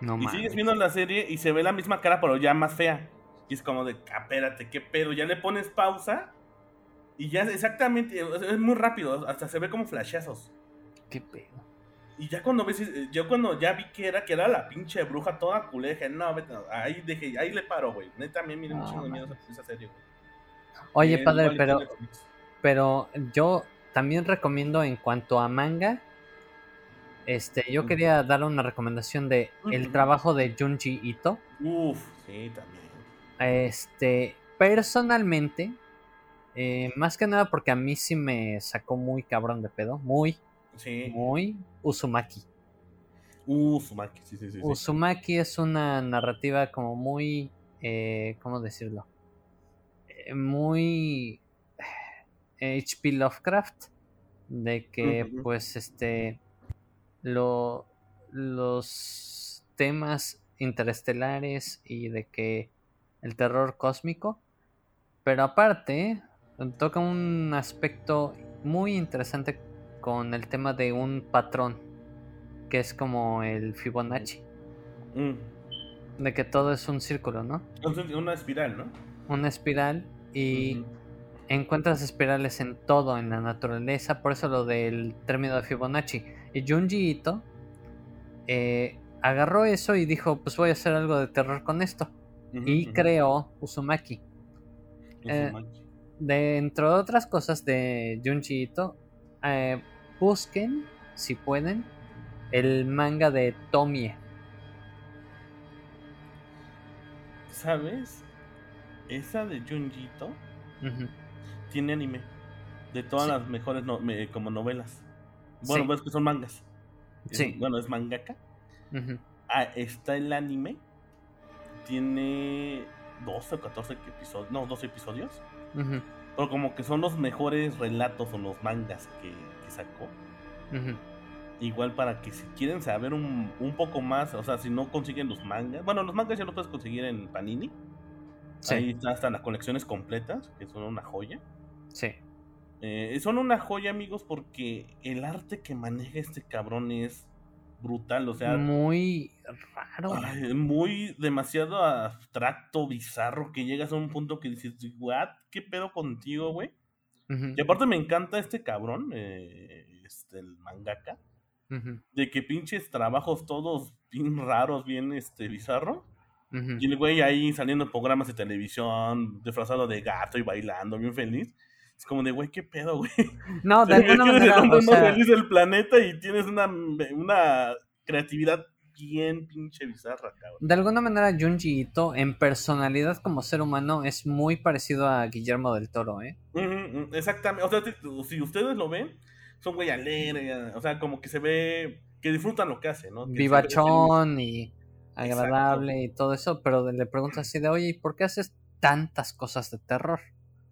y sigues viendo la serie y se ve la misma cara, pero ya más fea. Y es como de, ah, espérate, ¿qué pedo? Ya le pones pausa y ya exactamente, es muy rápido, hasta se ve como flashazos. ¿Qué pedo? Y ya cuando ves, yo cuando ya vi que era, que era la pinche bruja toda culeja, no, ahí dejé, ahí le paro, güey. Neta, también me mucho miedo esa serie, güey. Oye, padre, pero, pero yo también recomiendo en cuanto a manga, este, yo quería dar una recomendación de el trabajo de Junji Ito. Uf, sí, también. Este, personalmente, eh, más que nada porque a mí sí me sacó muy cabrón de pedo, muy, sí. muy Uzumaki. Uzumaki, sí, sí, sí. Uzumaki es una narrativa como muy eh, ¿cómo decirlo? Eh, muy H.P. Lovecraft, de que pues este lo, los temas interestelares y de que el terror cósmico, pero aparte toca un aspecto muy interesante con el tema de un patrón, que es como el Fibonacci. Mm. De que todo es un círculo, ¿no? Una espiral, ¿no? Una espiral y encuentras espirales en todo, en la naturaleza, por eso lo del término de Fibonacci. Y Junji Ito eh, agarró eso y dijo, pues voy a hacer algo de terror con esto. y creó Uzumaki. Eh, dentro de otras cosas de Junji Ito, eh, busquen, si pueden, el manga de Tomie. ¿Sabes? Esa de Junji Ito tiene anime. De todas las mejores como novelas. Bueno, pues que son mangas. Sí. bueno, es mangaka. ah, está el anime. Tiene 12 o 14 episodios. No, 12 episodios. Pero como que son los mejores relatos o los mangas que, sacó. Igual para que si quieren saber un, un, poco más, o sea, si no consiguen los mangas. Bueno, los mangas ya los puedes conseguir en Panini. Ahí están las colecciones completas, que son una joya. Sí. Eh, son una joya, amigos, porque el arte que maneja este cabrón es brutal, o sea... Muy raro. muy demasiado abstracto, bizarro, que llegas a un punto que dices, what, ¿qué pedo contigo, güey? Y aparte me encanta este cabrón, eh, este, el mangaka, de que pinches trabajos todos bien raros, bien este, bizarros. Y el güey ahí saliendo en programas de televisión, disfrazado de gato y bailando, bien feliz. Es como de, güey, ¿qué pedo, güey? No, de alguna manera. el hombre más feliz del planeta y tienes una, una creatividad bien pinche bizarra, cabrón. De alguna manera, Junji Ito, en personalidad como ser humano, es muy parecido a Guillermo del Toro, ¿eh? exactamente. O sea, si ustedes lo ven, son güey alegre, o sea, como que se ve que disfrutan lo que hacen, ¿no? Vivachón y agradable y todo eso, pero le preguntas así de, oye, ¿y por qué haces tantas cosas de terror?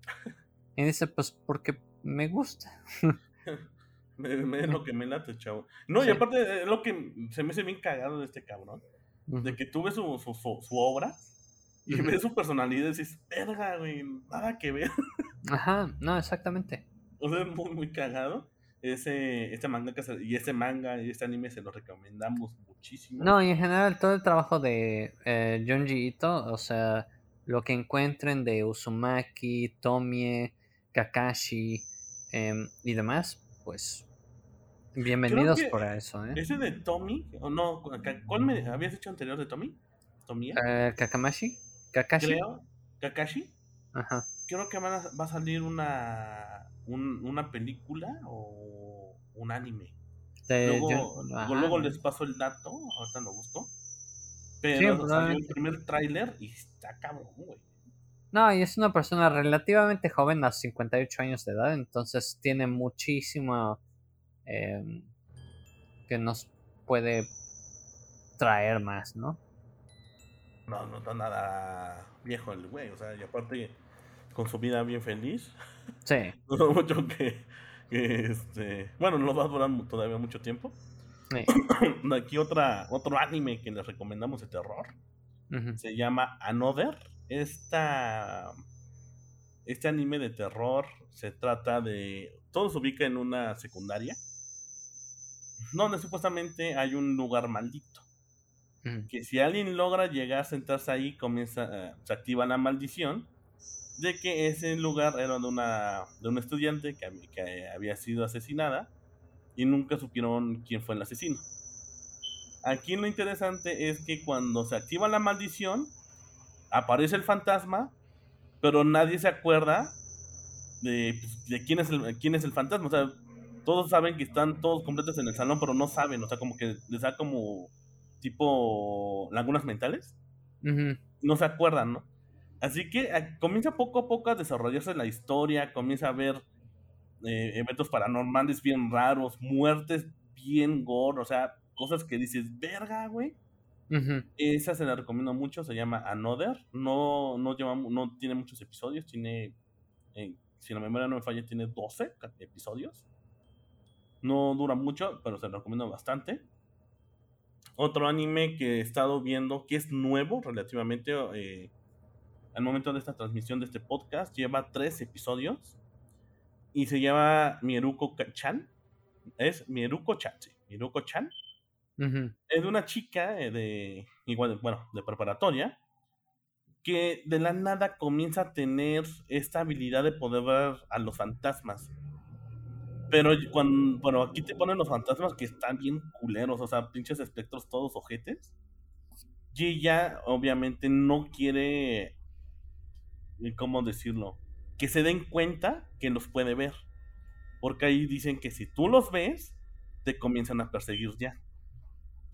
Y dice, pues porque me gusta. me, es lo que me late, chavo. No, y aparte, es eh, lo que se me hace bien cagado de este cabrón, de que tú ves su, su, obra y ves su personalidad y dices, verga, güey, nada que ver. Ajá, no, exactamente. O sea, es muy, muy cagado. Ese, este manga y este manga y este anime se lo recomendamos muchísimo. No, y en general todo el trabajo de eh, Junji Ito, o sea, lo que encuentren de Uzumaki, Tomie, Kakashi em, y demás, pues bienvenidos por eso. ¿eh? ¿Ese de Tommy? ¿O no? ¿Cuál me habías dicho anterior de Tommy? ¿Tomie? Eh, ¿Kakamashi? ¿Kakashi? Creo. ¿Kakashi? Ajá. Creo que va a salir una, una película o un anime. luego, luego les paso el dato, ahorita lo busco. Pero salió el primer tráiler y está cabrón, güey. No, y es una persona relativamente joven, a 58 años de edad, entonces tiene muchísimo em, que nos puede traer más, ¿no? No, no está nada viejo el güey, o sea, y aparte con su vida bien feliz. Sí. No mucho que, este, bueno, no va a durar todavía mucho tiempo. Sí. Aquí otra, otro anime que les recomendamos de terror. Se llama Another esta, este anime de terror se trata de... Todo se ubica en una secundaria. Donde supuestamente hay un lugar maldito. Que si alguien logra llegar a sentarse ahí, comienza, eh, se activa la maldición de que ese lugar era de una, de una estudiante que, que había sido asesinada y nunca supieron quién fue el asesino. Aquí lo interesante es que cuando se activa la maldición, aparece el fantasma, pero nadie se acuerda de, pues, de quién, es el, quién es el fantasma. O sea, todos saben que están todos completos en el salón, pero no saben. O sea, como que les da como tipo lagunas mentales. No se acuerdan, ¿no? Así que ah, comienza poco a poco a desarrollarse la historia, comienza a ver eh, eventos paranormales bien raros, muertes bien gore, o sea, cosas que dices, verga, güey. Esa se la recomiendo mucho, se llama Another. No, no, lleva, no tiene muchos episodios, tiene, eh, si la memoria no me falla, tiene 12 episodios. No dura mucho, pero se lo recomiendo bastante. Otro anime que he estado viendo, que es nuevo relativamente, eh, al momento de esta transmisión de este podcast, lleva tres episodios y se llama Mieruko-chan. Es Mieruko-chan, Es de una chica eh, de, igual, bueno, de preparatoria, que de la nada comienza a tener esta habilidad de poder ver a los fantasmas. Pero cuando, bueno, aquí te ponen los fantasmas que están bien culeros, o sea, pinches espectros todos ojetes. Y ella, obviamente, no quiere, eh, ¿cómo decirlo? Que se den cuenta que los puede ver. Porque ahí dicen que si tú los ves, te comienzan a perseguir ya.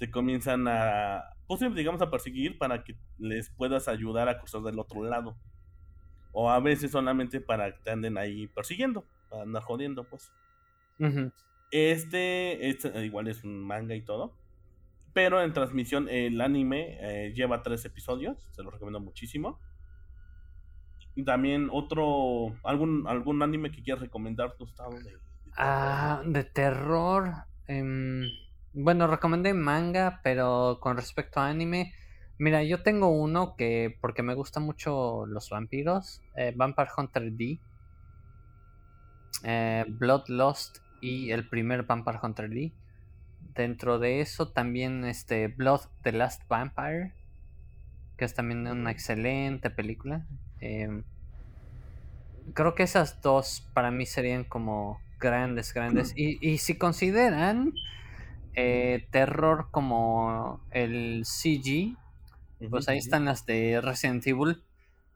Te comienzan a, pues digamos, a perseguir para que les puedas ayudar a cruzar del otro lado. O a veces solamente para que te anden ahí persiguiendo, para andar jodiendo, pues este, este, igual es un manga y todo. Pero en transmisión el anime eh, lleva tres episodios, se lo recomiendo muchísimo. También otro, algún, algún anime que quieras recomendar, Gustavo. De, ah, de terror. Em, bueno, recomendé manga, pero con respecto a anime, mira, yo tengo uno que, porque me gustan mucho los vampiros, eh, Vampire Hunter D, eh, Bloodlust y el primer Vampire Hunter D. Dentro de eso también este Blood the Last Vampire, que es también una excelente película. Em, creo que esas dos para mí serían como grandes, grandes. Y, si consideran eh, terror como el CG, pues ahí están las de Resident Evil.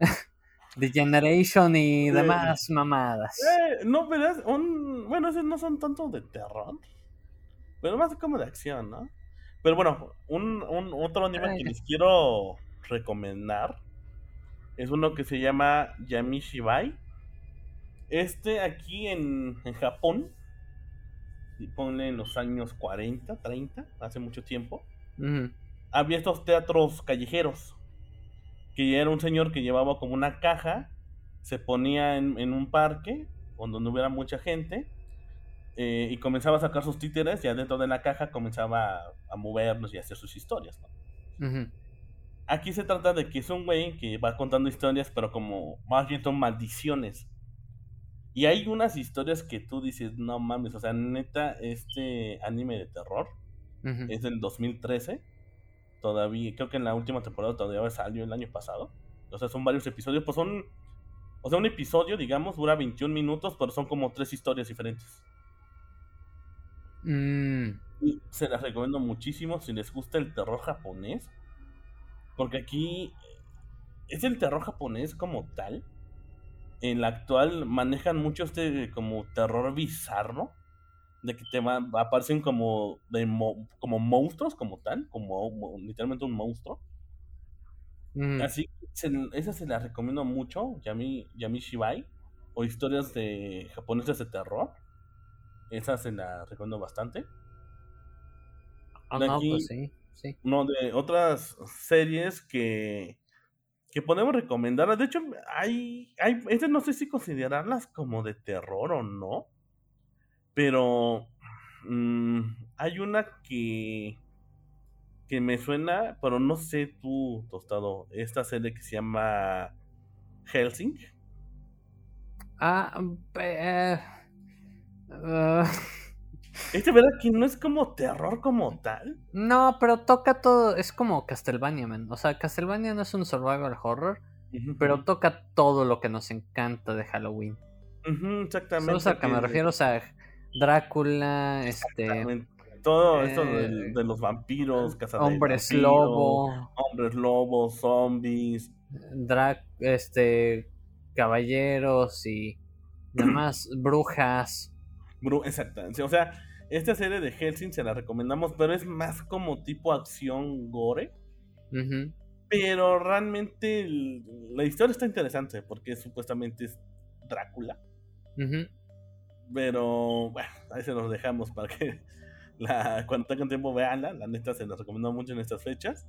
The Generation y demás mamadas. Eh, no, pero un, bueno, esos no son tanto de terror, pero más como de acción, ¿no? Pero bueno, un, un otro anime que les quiero recomendar es uno que se llama Yamishibai. Este aquí en, en Japón, ponle en los años 40, 30, hace mucho tiempo, había estos teatros callejeros que era un señor que llevaba como una caja, se ponía en, un parque donde no hubiera mucha gente eh, y comenzaba a sacar sus títeres y adentro de la caja comenzaba a, moverlos y a hacer sus historias. Aquí se trata de que es un güey que va contando historias, pero como más bien son maldiciones. Y hay unas historias que tú dices, no mames, o sea, neta, este anime de terror es del 2013 todavía, creo que en la última temporada todavía salió el año pasado. O sea, son varios episodios, pues son, o sea, un episodio, digamos, dura 21 minutos, pero son como tres historias diferentes. Mm. Y se las recomiendo muchísimo si les gusta el terror japonés. Porque aquí es el terror japonés como tal. En la actual manejan mucho este como terror bizarro de que te aparecen como de como monstruos como tal, como literalmente un monstruo. Mm. Así, se, esa se la recomiendo mucho, Yami, Yami Shibai, o historias de japonesas de terror. Esa se la recomiendo bastante. Ah, no, pues sí, sí. No, de otras series que, que podemos recomendar. De hecho, hay, hay, no sé si considerarlas como de terror o no. Pero mm, hay una que, que me suena, pero no sé tú, Tostado, esta serie que se llama Helsing. Ah, eh, uh, Este verdad que no es como terror como tal. No, pero toca todo, es como Castlevania, man. O sea, Castlevania no es un survival horror, pero toca todo lo que nos encanta de Halloween. exactamente. O sea, que me refiero, o sea, Drácula, este. Todo esto de, eh, los vampiros, hombres lobo, hombres lobos, zombies, este, caballeros y demás brujas. exactamente. O sea, esta serie de Helsing se la recomendamos, pero es más como tipo acción gore. Pero realmente la historia está interesante porque supuestamente es Drácula. Pero bueno, ahí se los dejamos para que la, cuando tengan tiempo veanla. La neta se los recomiendo mucho en estas fechas.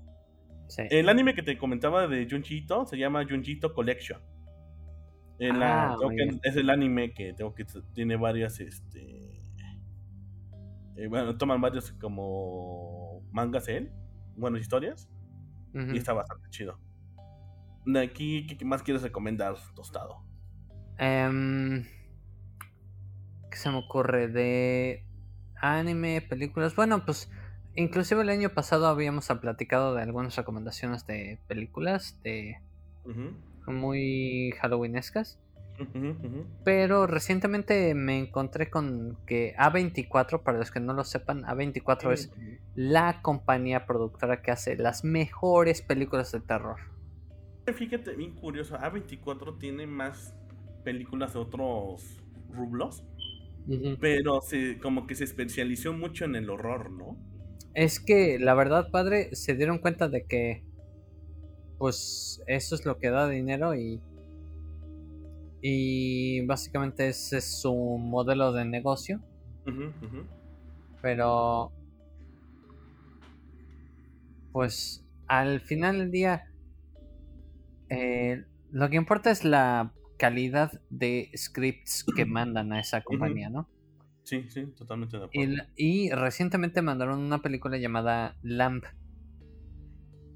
Sí. El anime que te comentaba de Junjito se llama Junjito Collection. Ah, que- es el anime que tengo que tiene varias este eh, bueno, toman varios como mangas él, bueno, historias y está bastante chido. De aquí, ¿qué, más quieres recomendar, Tostado? Em, ¿Qué se me ocurre? De anime, películas. Bueno, pues inclusive el año pasado habíamos platicado de algunas recomendaciones de películas de Ujú, muy halloweenescas. Pero recientemente me encontré con que A24, para los que no lo sepan, A24 es la compañía productora que hace las mejores películas de terror. Fíjate, bien curioso, A24 tiene más películas de otros rublos, pero se, como que se especializó mucho en el horror, ¿no? Es que la verdad, padre, se dieron cuenta de que pues eso es lo que da dinero y y básicamente ese es su modelo de negocio, pero pues al final del día eh, lo que importa es la calidad de scripts que mandan a esa compañía, ¿no? Sí, sí, totalmente de acuerdo. Y, recientemente mandaron una película llamada Lamb,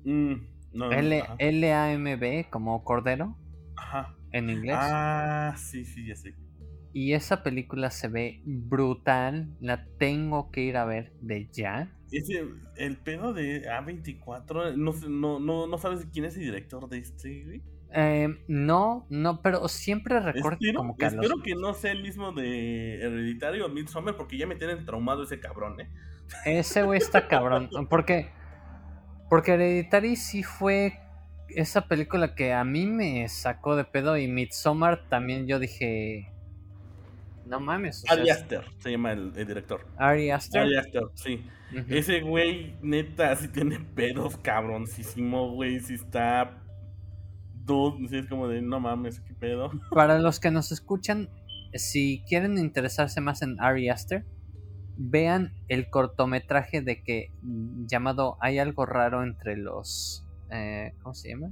Mm, no. L-A-M-B, como cordero Ajá. En inglés. Ah, sí, sí, ya sé. Y esa película se ve brutal, la tengo que ir a ver de ya. Ese, el pedo de A24, no, no, no, no sabes quién es el director de este, güey. Eh, no, no, pero siempre recuerdo Espero, como que a los- espero que no sea el mismo de Hereditario o Midsommar, porque ya me tienen traumado ese cabrón, ¿eh? Ese güey está cabrón. Porque. Porque Hereditary sí fue esa película que a mí me sacó de pedo. Y Midsommar también yo dije. No mames. Sea, Ari Aster se llama el, el director. Ari Aster. Ari Aster, sí. Ese güey, neta, sí tiene pedos cabroncísimo, güey. Sí está. Dude, sí es como de no mames, qué pedo. Para los que nos escuchan, si quieren interesarse más en Ari Aster, vean el cortometraje de que llamado Hay algo raro entre los. Eh, ¿Cómo se llama?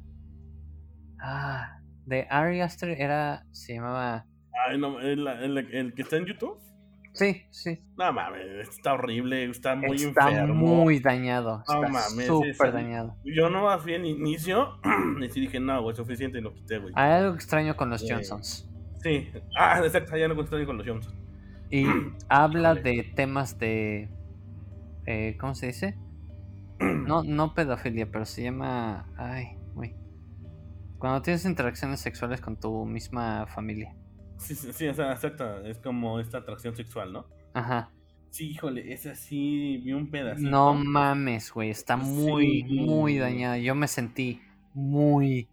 Ah, de Ari Aster era. Se llamaba. Ay, no, el, el- el que está en YouTube. Sí, sí. No mames, está horrible, está muy está enfermo. muy dañado. No Está mames, súper dañado. Yo no fui al inicio y sí dije, no, güey, suficiente y lo quité, güey. Hay algo extraño con los Sí. Johnsons. Sí. Ah, exacto, ya no construí con los Johnson. Y habla de temas de. eh, ¿Cómo se dice? No, no pedofilia, pero se llama. Ay, güey. Cuando tienes interacciones sexuales con tu misma familia. Sí, sí, sí, o sea. Es como esta atracción sexual, ¿no? Ajá. Sí, híjole, es así, vi un pedacito. No mames, güey. Está muy, Sí. muy dañada. Yo me sentí muy,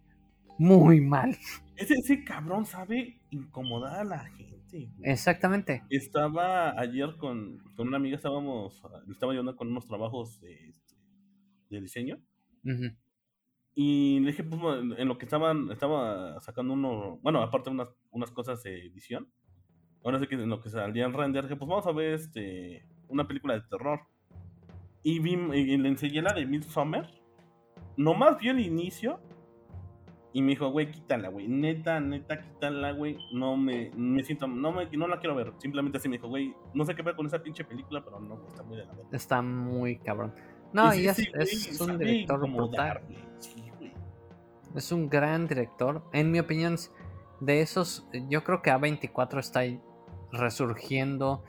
muy mal. Ese, ese cabrón sabe incomodar a la gente. güey. Exactamente. Estaba ayer con, con una amiga, estábamos, estaba ayudando con unos trabajos de, de diseño. Y le dije, pues, en lo que estaban, estaba sacando uno, bueno, aparte unas, unas cosas de edición. Ahora sé que en lo que salía en render, dije, pues vamos a ver este, una película de terror. Y, vi, y le enseñé la de Midsommar. Nomás vio el inicio. Y me dijo, güey, quítala, güey. Neta, neta, quítala, güey. No me, me siento, no, me, no la quiero ver. Simplemente así me dijo, güey, no sé qué ver con esa pinche película, pero no, está muy de la verga. Está muy cabrón. No, y es, un director brutal. Es un gran director. En mi opinión, de esos, yo creo que A24 está ahí resurgiendo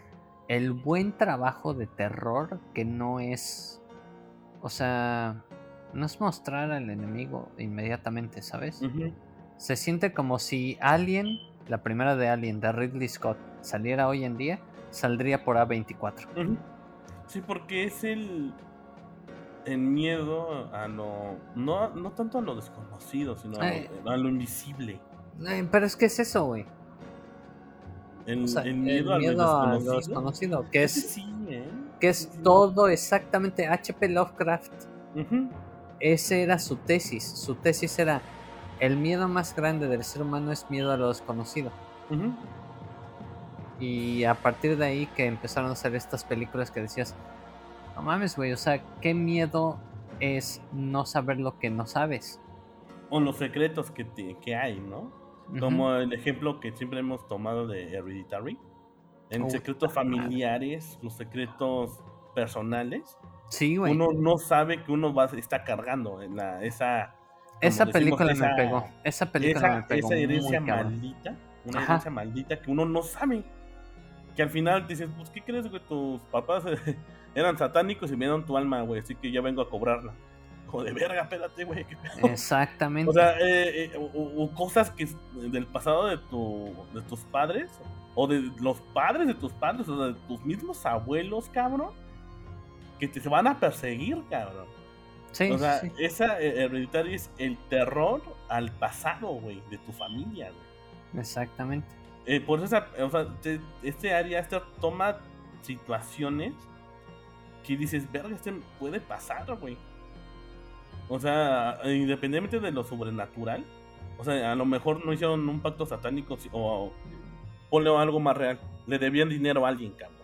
el buen trabajo de terror que no es. O sea, no es mostrar al enemigo inmediatamente, ¿sabes? Se siente como si Alien, la primera de Alien de Ridley Scott, saliera hoy en día, saldría por A24. Ujú. Sí, porque es el, el miedo a lo. No, no tanto a lo desconocido, sino a Eh. lo, a lo invisible. Eh, pero es que es eso, güey. El, O sea, el miedo, a, lo a lo desconocido. desconocido, que es, sí, ¿eh? que es sí. todo exactamente H.P. Lovecraft. Ujú. Ese era su tesis. Su tesis era el miedo más grande del ser humano es miedo a lo desconocido. Y a partir de ahí que empezaron a hacer estas películas que decías, no mames, güey, o sea, qué miedo es no saber lo que no sabes. O los secretos que, que hay, ¿no? Como el ejemplo que siempre hemos tomado de Hereditary. En secretos familiares, los secretos personales. Sí, güey. Uno no sabe que uno va, está cargando en la, esa... Esa película me pegó. Esa película me pegó. Esa herencia maldita. Una herencia maldita que uno no sabe. Que al final dices, pues, ¿qué crees, que Tus papás eran satánicos y me dieron tu alma, güey. Así que ya vengo a cobrarla. Como de verga, espérate, güey. Exactamente. O sea, eh, eh, cosas que del pasado de, tu, de tus padres, o de los padres de tus padres, o de tus mismos abuelos, cabrón, que te van a perseguir, cabrón. Sí, o sea, esa eh, hereditaria es el terror al pasado, güey, de tu familia, güey. Exactamente. por eso, o sea, este área este toma situaciones que dices, verga, este puede pasar, güey. O sea, independientemente de lo sobrenatural, o sea, a lo mejor no hicieron un pacto satánico o, ponle algo más real. Le debían dinero a alguien, cabrón.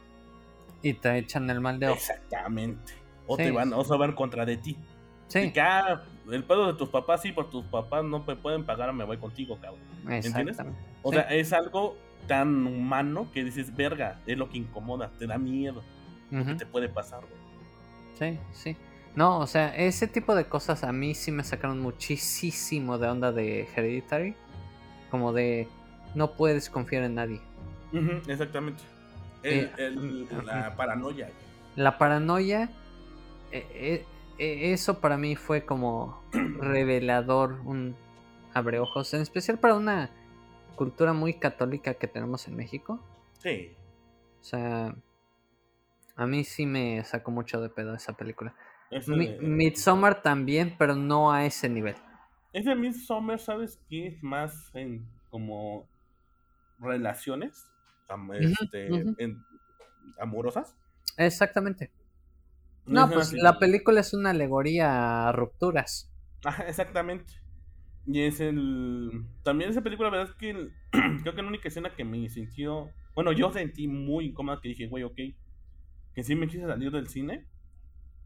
Y te echan el mal de ojo. Exactamente. O te van, o se van contra de ti. Sí. Y que, ah, el pedo de tus papás, sí, por tus papás no me pueden pagar, me voy contigo, cabrón. ¿Entiendes? O sea, es algo tan humano que dices, verga, es lo que incomoda, te da miedo te puede pasar, Sí, sí. No, o sea, ese tipo de cosas a mí sí me sacaron muchísimo de onda de Hereditary. Como de no puedes confiar en nadie. exactamente. Eh, la paranoia. La paranoia, eh, eh, eso para mí fue como revelador, un abreojos, en especial para una cultura muy católica que tenemos en México. Sí. O sea, a mí sí me sacó mucho de pedo esa película. Midsommar también, pero no a ese nivel. Ese Midsommar, ¿sabes qué? Es más en como relaciones este, amorosas. Exactamente. No, pues la película es una alegoría a rupturas. exactamente. Y es el. También esa película, la verdad es que creo que la única escena que me sintió. Bueno, yo sentí muy incómoda que dije, güey, ok que sí me quise salir del cine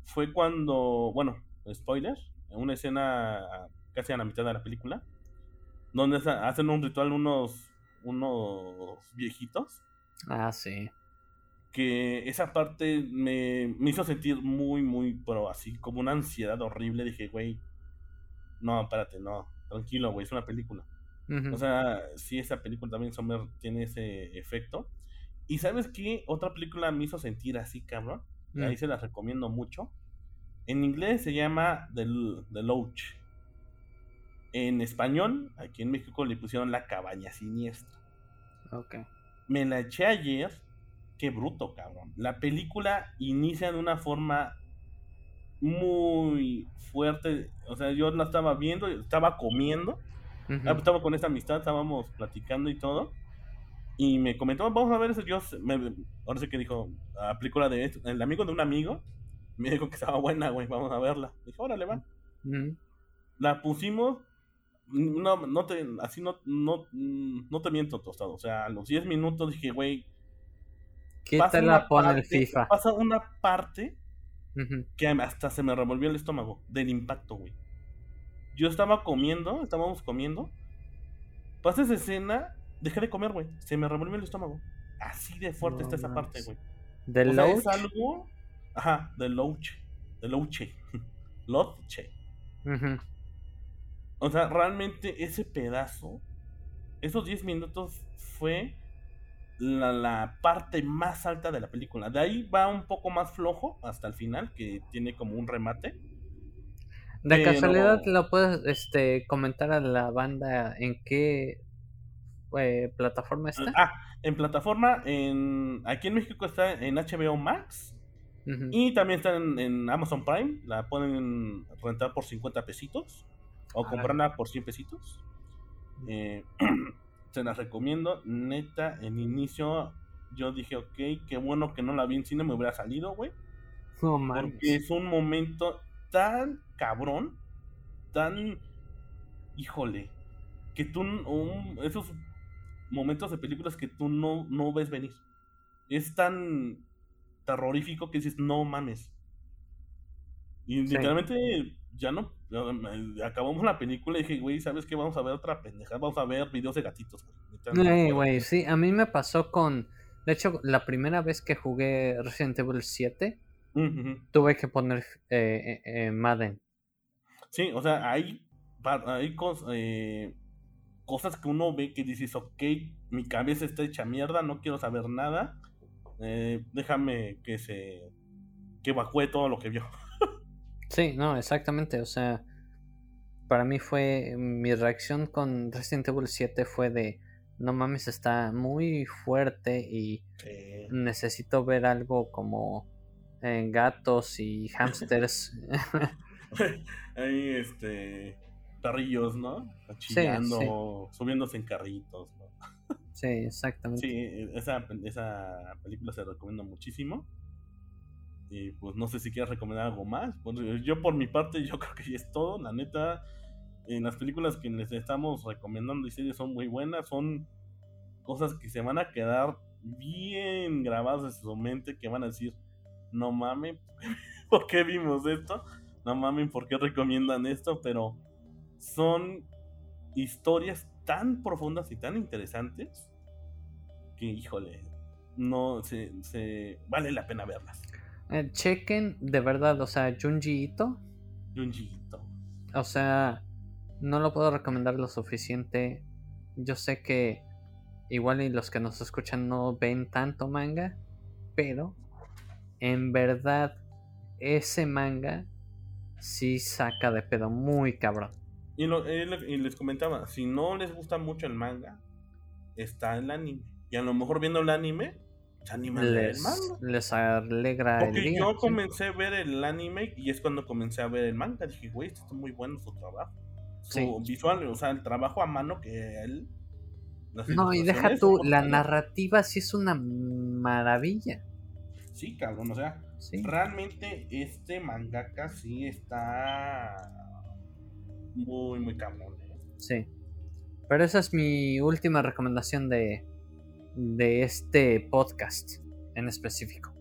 fue cuando, bueno, spoiler, en una escena casi a la mitad de la película, donde hacen un ritual unos, unos viejitos. Ah, sí. Que esa parte me, me hizo sentir muy, muy, pero así como una ansiedad horrible. Dije, güey, no, espérate, no, tranquilo, güey, es una película. O sea, sí, esa película también tiene ese efecto. Y sabes qué? Otra película me hizo sentir así, cabrón. Ahí mm. se las recomiendo mucho. En inglés se llama The, The Loach. En español, aquí en México le pusieron La Cabaña Siniestra. Ok. Me la eché ayer. Qué bruto, cabrón. La película inicia de una forma muy fuerte. O sea, yo la estaba viendo, estaba comiendo. Estaba con esta amistad, estábamos platicando y todo. Y me comentó, vamos a ver eso. Yo, me, ahora sé que dijo, la película de el amigo de un amigo, me dijo que estaba buena, güey, vamos a verla. Dije, órale, va. La pusimos, no, no te, así no, no, no te miento, tostado. O sea, a los 10 minutos dije, güey. ¿Qué te la pone el FIFA? Pasa una parte que hasta se me revolvió el estómago del impacto, güey. Yo estaba comiendo, estábamos comiendo. Pasa esa escena dejé de comer, güey. Se me revolvió el estómago. Así de fuerte está esa parte, güey. ¿Del es algo. Ajá, del louche. Del louche. Loche. O sea, realmente ese pedazo, esos 10 minutos fue la, la, parte más alta de la película. De ahí va un poco más flojo hasta el final, que tiene como un remate. De casualidad, ¿lo puedes este, comentar a la banda en qué eh, plataforma está? Ah, en plataforma, en aquí en México está en HBO Max. Y también está en, Amazon Prime. La pueden rentar por 50 pesitos. O comprarla por 100 pesitos. Eh, se las recomiendo. Neta, en inicio yo dije, ok, qué bueno que no la vi en cine, me hubiera salido, güey. porque es un momento tan cabrón, tan... Híjole, que tú, esos momentos de películas que tú no, no ves venir. Es tan terrorífico que dices, no mames. Y literalmente ya no. Acabamos la película y dije, güey, ¿sabes qué? Vamos a ver otra pendeja. Vamos a ver videos de gatitos. Güey, güey, sí. A mí me pasó con. De hecho, la primera vez que jugué Resident Evil 7, tuve que poner eh, eh, eh, Madden. Sí, o sea, hay, hay cosas, cosas que uno ve que dices, ok, mi cabeza está hecha mierda, no quiero saber nada. déjame que se. que evacúe todo lo que vio. Sí, no, exactamente. O sea, para mí fue. Mi reacción con Resident Evil 7 fue de. No mames, está muy fuerte y necesito ver algo como eh, gatos y hamsters. Ahí, este. Perrillos, ¿no? Chillando, subiéndose en carritos, ¿no? Sí, exactamente. Sí, esa, esa película se recomienda muchísimo. Y pues no sé si quieres recomendar algo más. yo por mi parte, yo creo que ya es todo. La neta, en las películas que les estamos recomendando y series son muy buenas. Son cosas que se van a quedar bien grabadas en su mente. Que van a decir, no mames, ¿por qué vimos esto? No mames, ¿por qué recomiendan esto? Pero son historias tan profundas y tan interesantes que, híjole, no se, se vale la pena verlas. Eh, chequen de verdad, o sea, Junji Ito. Junji Ito. O sea, no lo puedo recomendar lo suficiente. Yo sé que igual y los que nos escuchan no ven tanto manga, pero en verdad ese manga sí saca de pedo muy cabrón. Y, y les comentaba, si no les gusta mucho el manga, está el anime. Y a lo mejor viendo el anime, les, les alegra Porque el día, yo comencé a ver el anime y es cuando comencé a ver el manga. Dije, güey, esto está muy bueno su trabajo. Su visual, o sea, el trabajo a mano que él. No, y deja tú, la narrativa sí es una maravilla. Sí, cabrón, o sea, realmente este mangaka sí está muy, muy cabrón. ¿eh? Sí. Pero esa es mi última recomendación de, de este podcast en específico.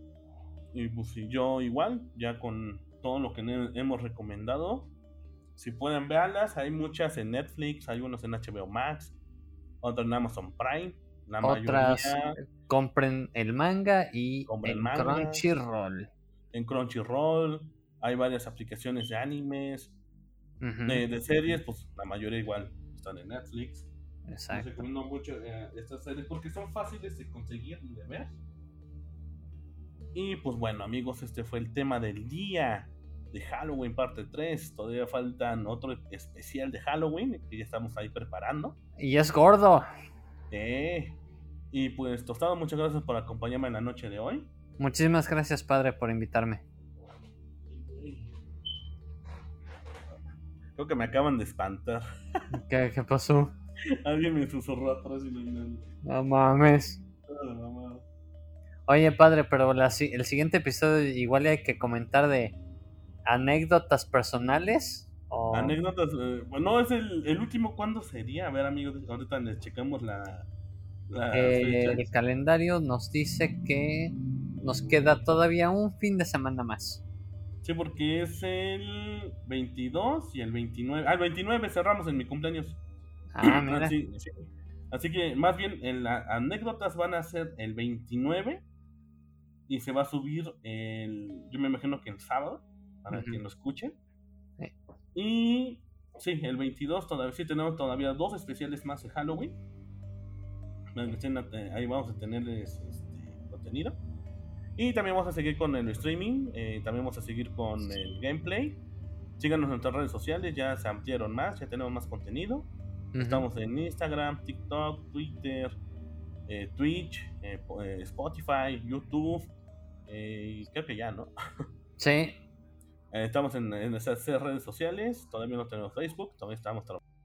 Y pues yo igual, ya con todo lo que hemos recomendado, si pueden verlas, hay muchas en Netflix, hay unos en HBO Max, otras en Amazon Prime. La Otras compren el manga y en Crunchyroll. En Crunchyroll hay varias aplicaciones de animes, de, de, series, pues la mayoría igual están en Netflix. Exacto. recomiendo mucho eh, estas series porque son fáciles de conseguir y de ver. Y pues bueno, amigos, este fue el tema del día de Halloween parte 3. Todavía faltan otro especial de Halloween que ya estamos ahí preparando. Y es gordo. Eh, y pues, Tostado, muchas gracias por acompañarme en la noche de hoy. Muchísimas gracias, padre, por invitarme. Creo que me acaban de espantar. ¿Qué, qué pasó? Alguien me susurró atrás y no No mames. Oye, padre, pero el siguiente episodio igual hay que comentar de anécdotas personales. O... Anécdotas. Eh, bueno, es el, último. ¿Cuándo sería? A ver, amigos, ahorita les checamos la. Eh, el calendario nos dice que nos queda todavía un fin de semana más. Sí, porque es el 22 y el 29. Ah, el 29 cerramos en mi cumpleaños. Ah, Así, que más bien en las anécdotas van a ser el 29 y se va a subir el, yo me imagino que el sábado, para que lo escuchen. Y sí, el 22 todavía sí tenemos todavía dos especiales más de Halloween. Ahí vamos a tener este, contenido. Y también vamos a seguir con el streaming, eh, también vamos a seguir con el gameplay. Síganos en nuestras redes sociales, ya se ampliaron más, ya tenemos más contenido. Estamos en Instagram, TikTok, Twitter, eh, Twitch, eh, eh, Spotify, YouTube. y creo que ya, ¿no? Sí. estamos en, en esas redes sociales. Todavía no tenemos Facebook. Todavía estamos trabajando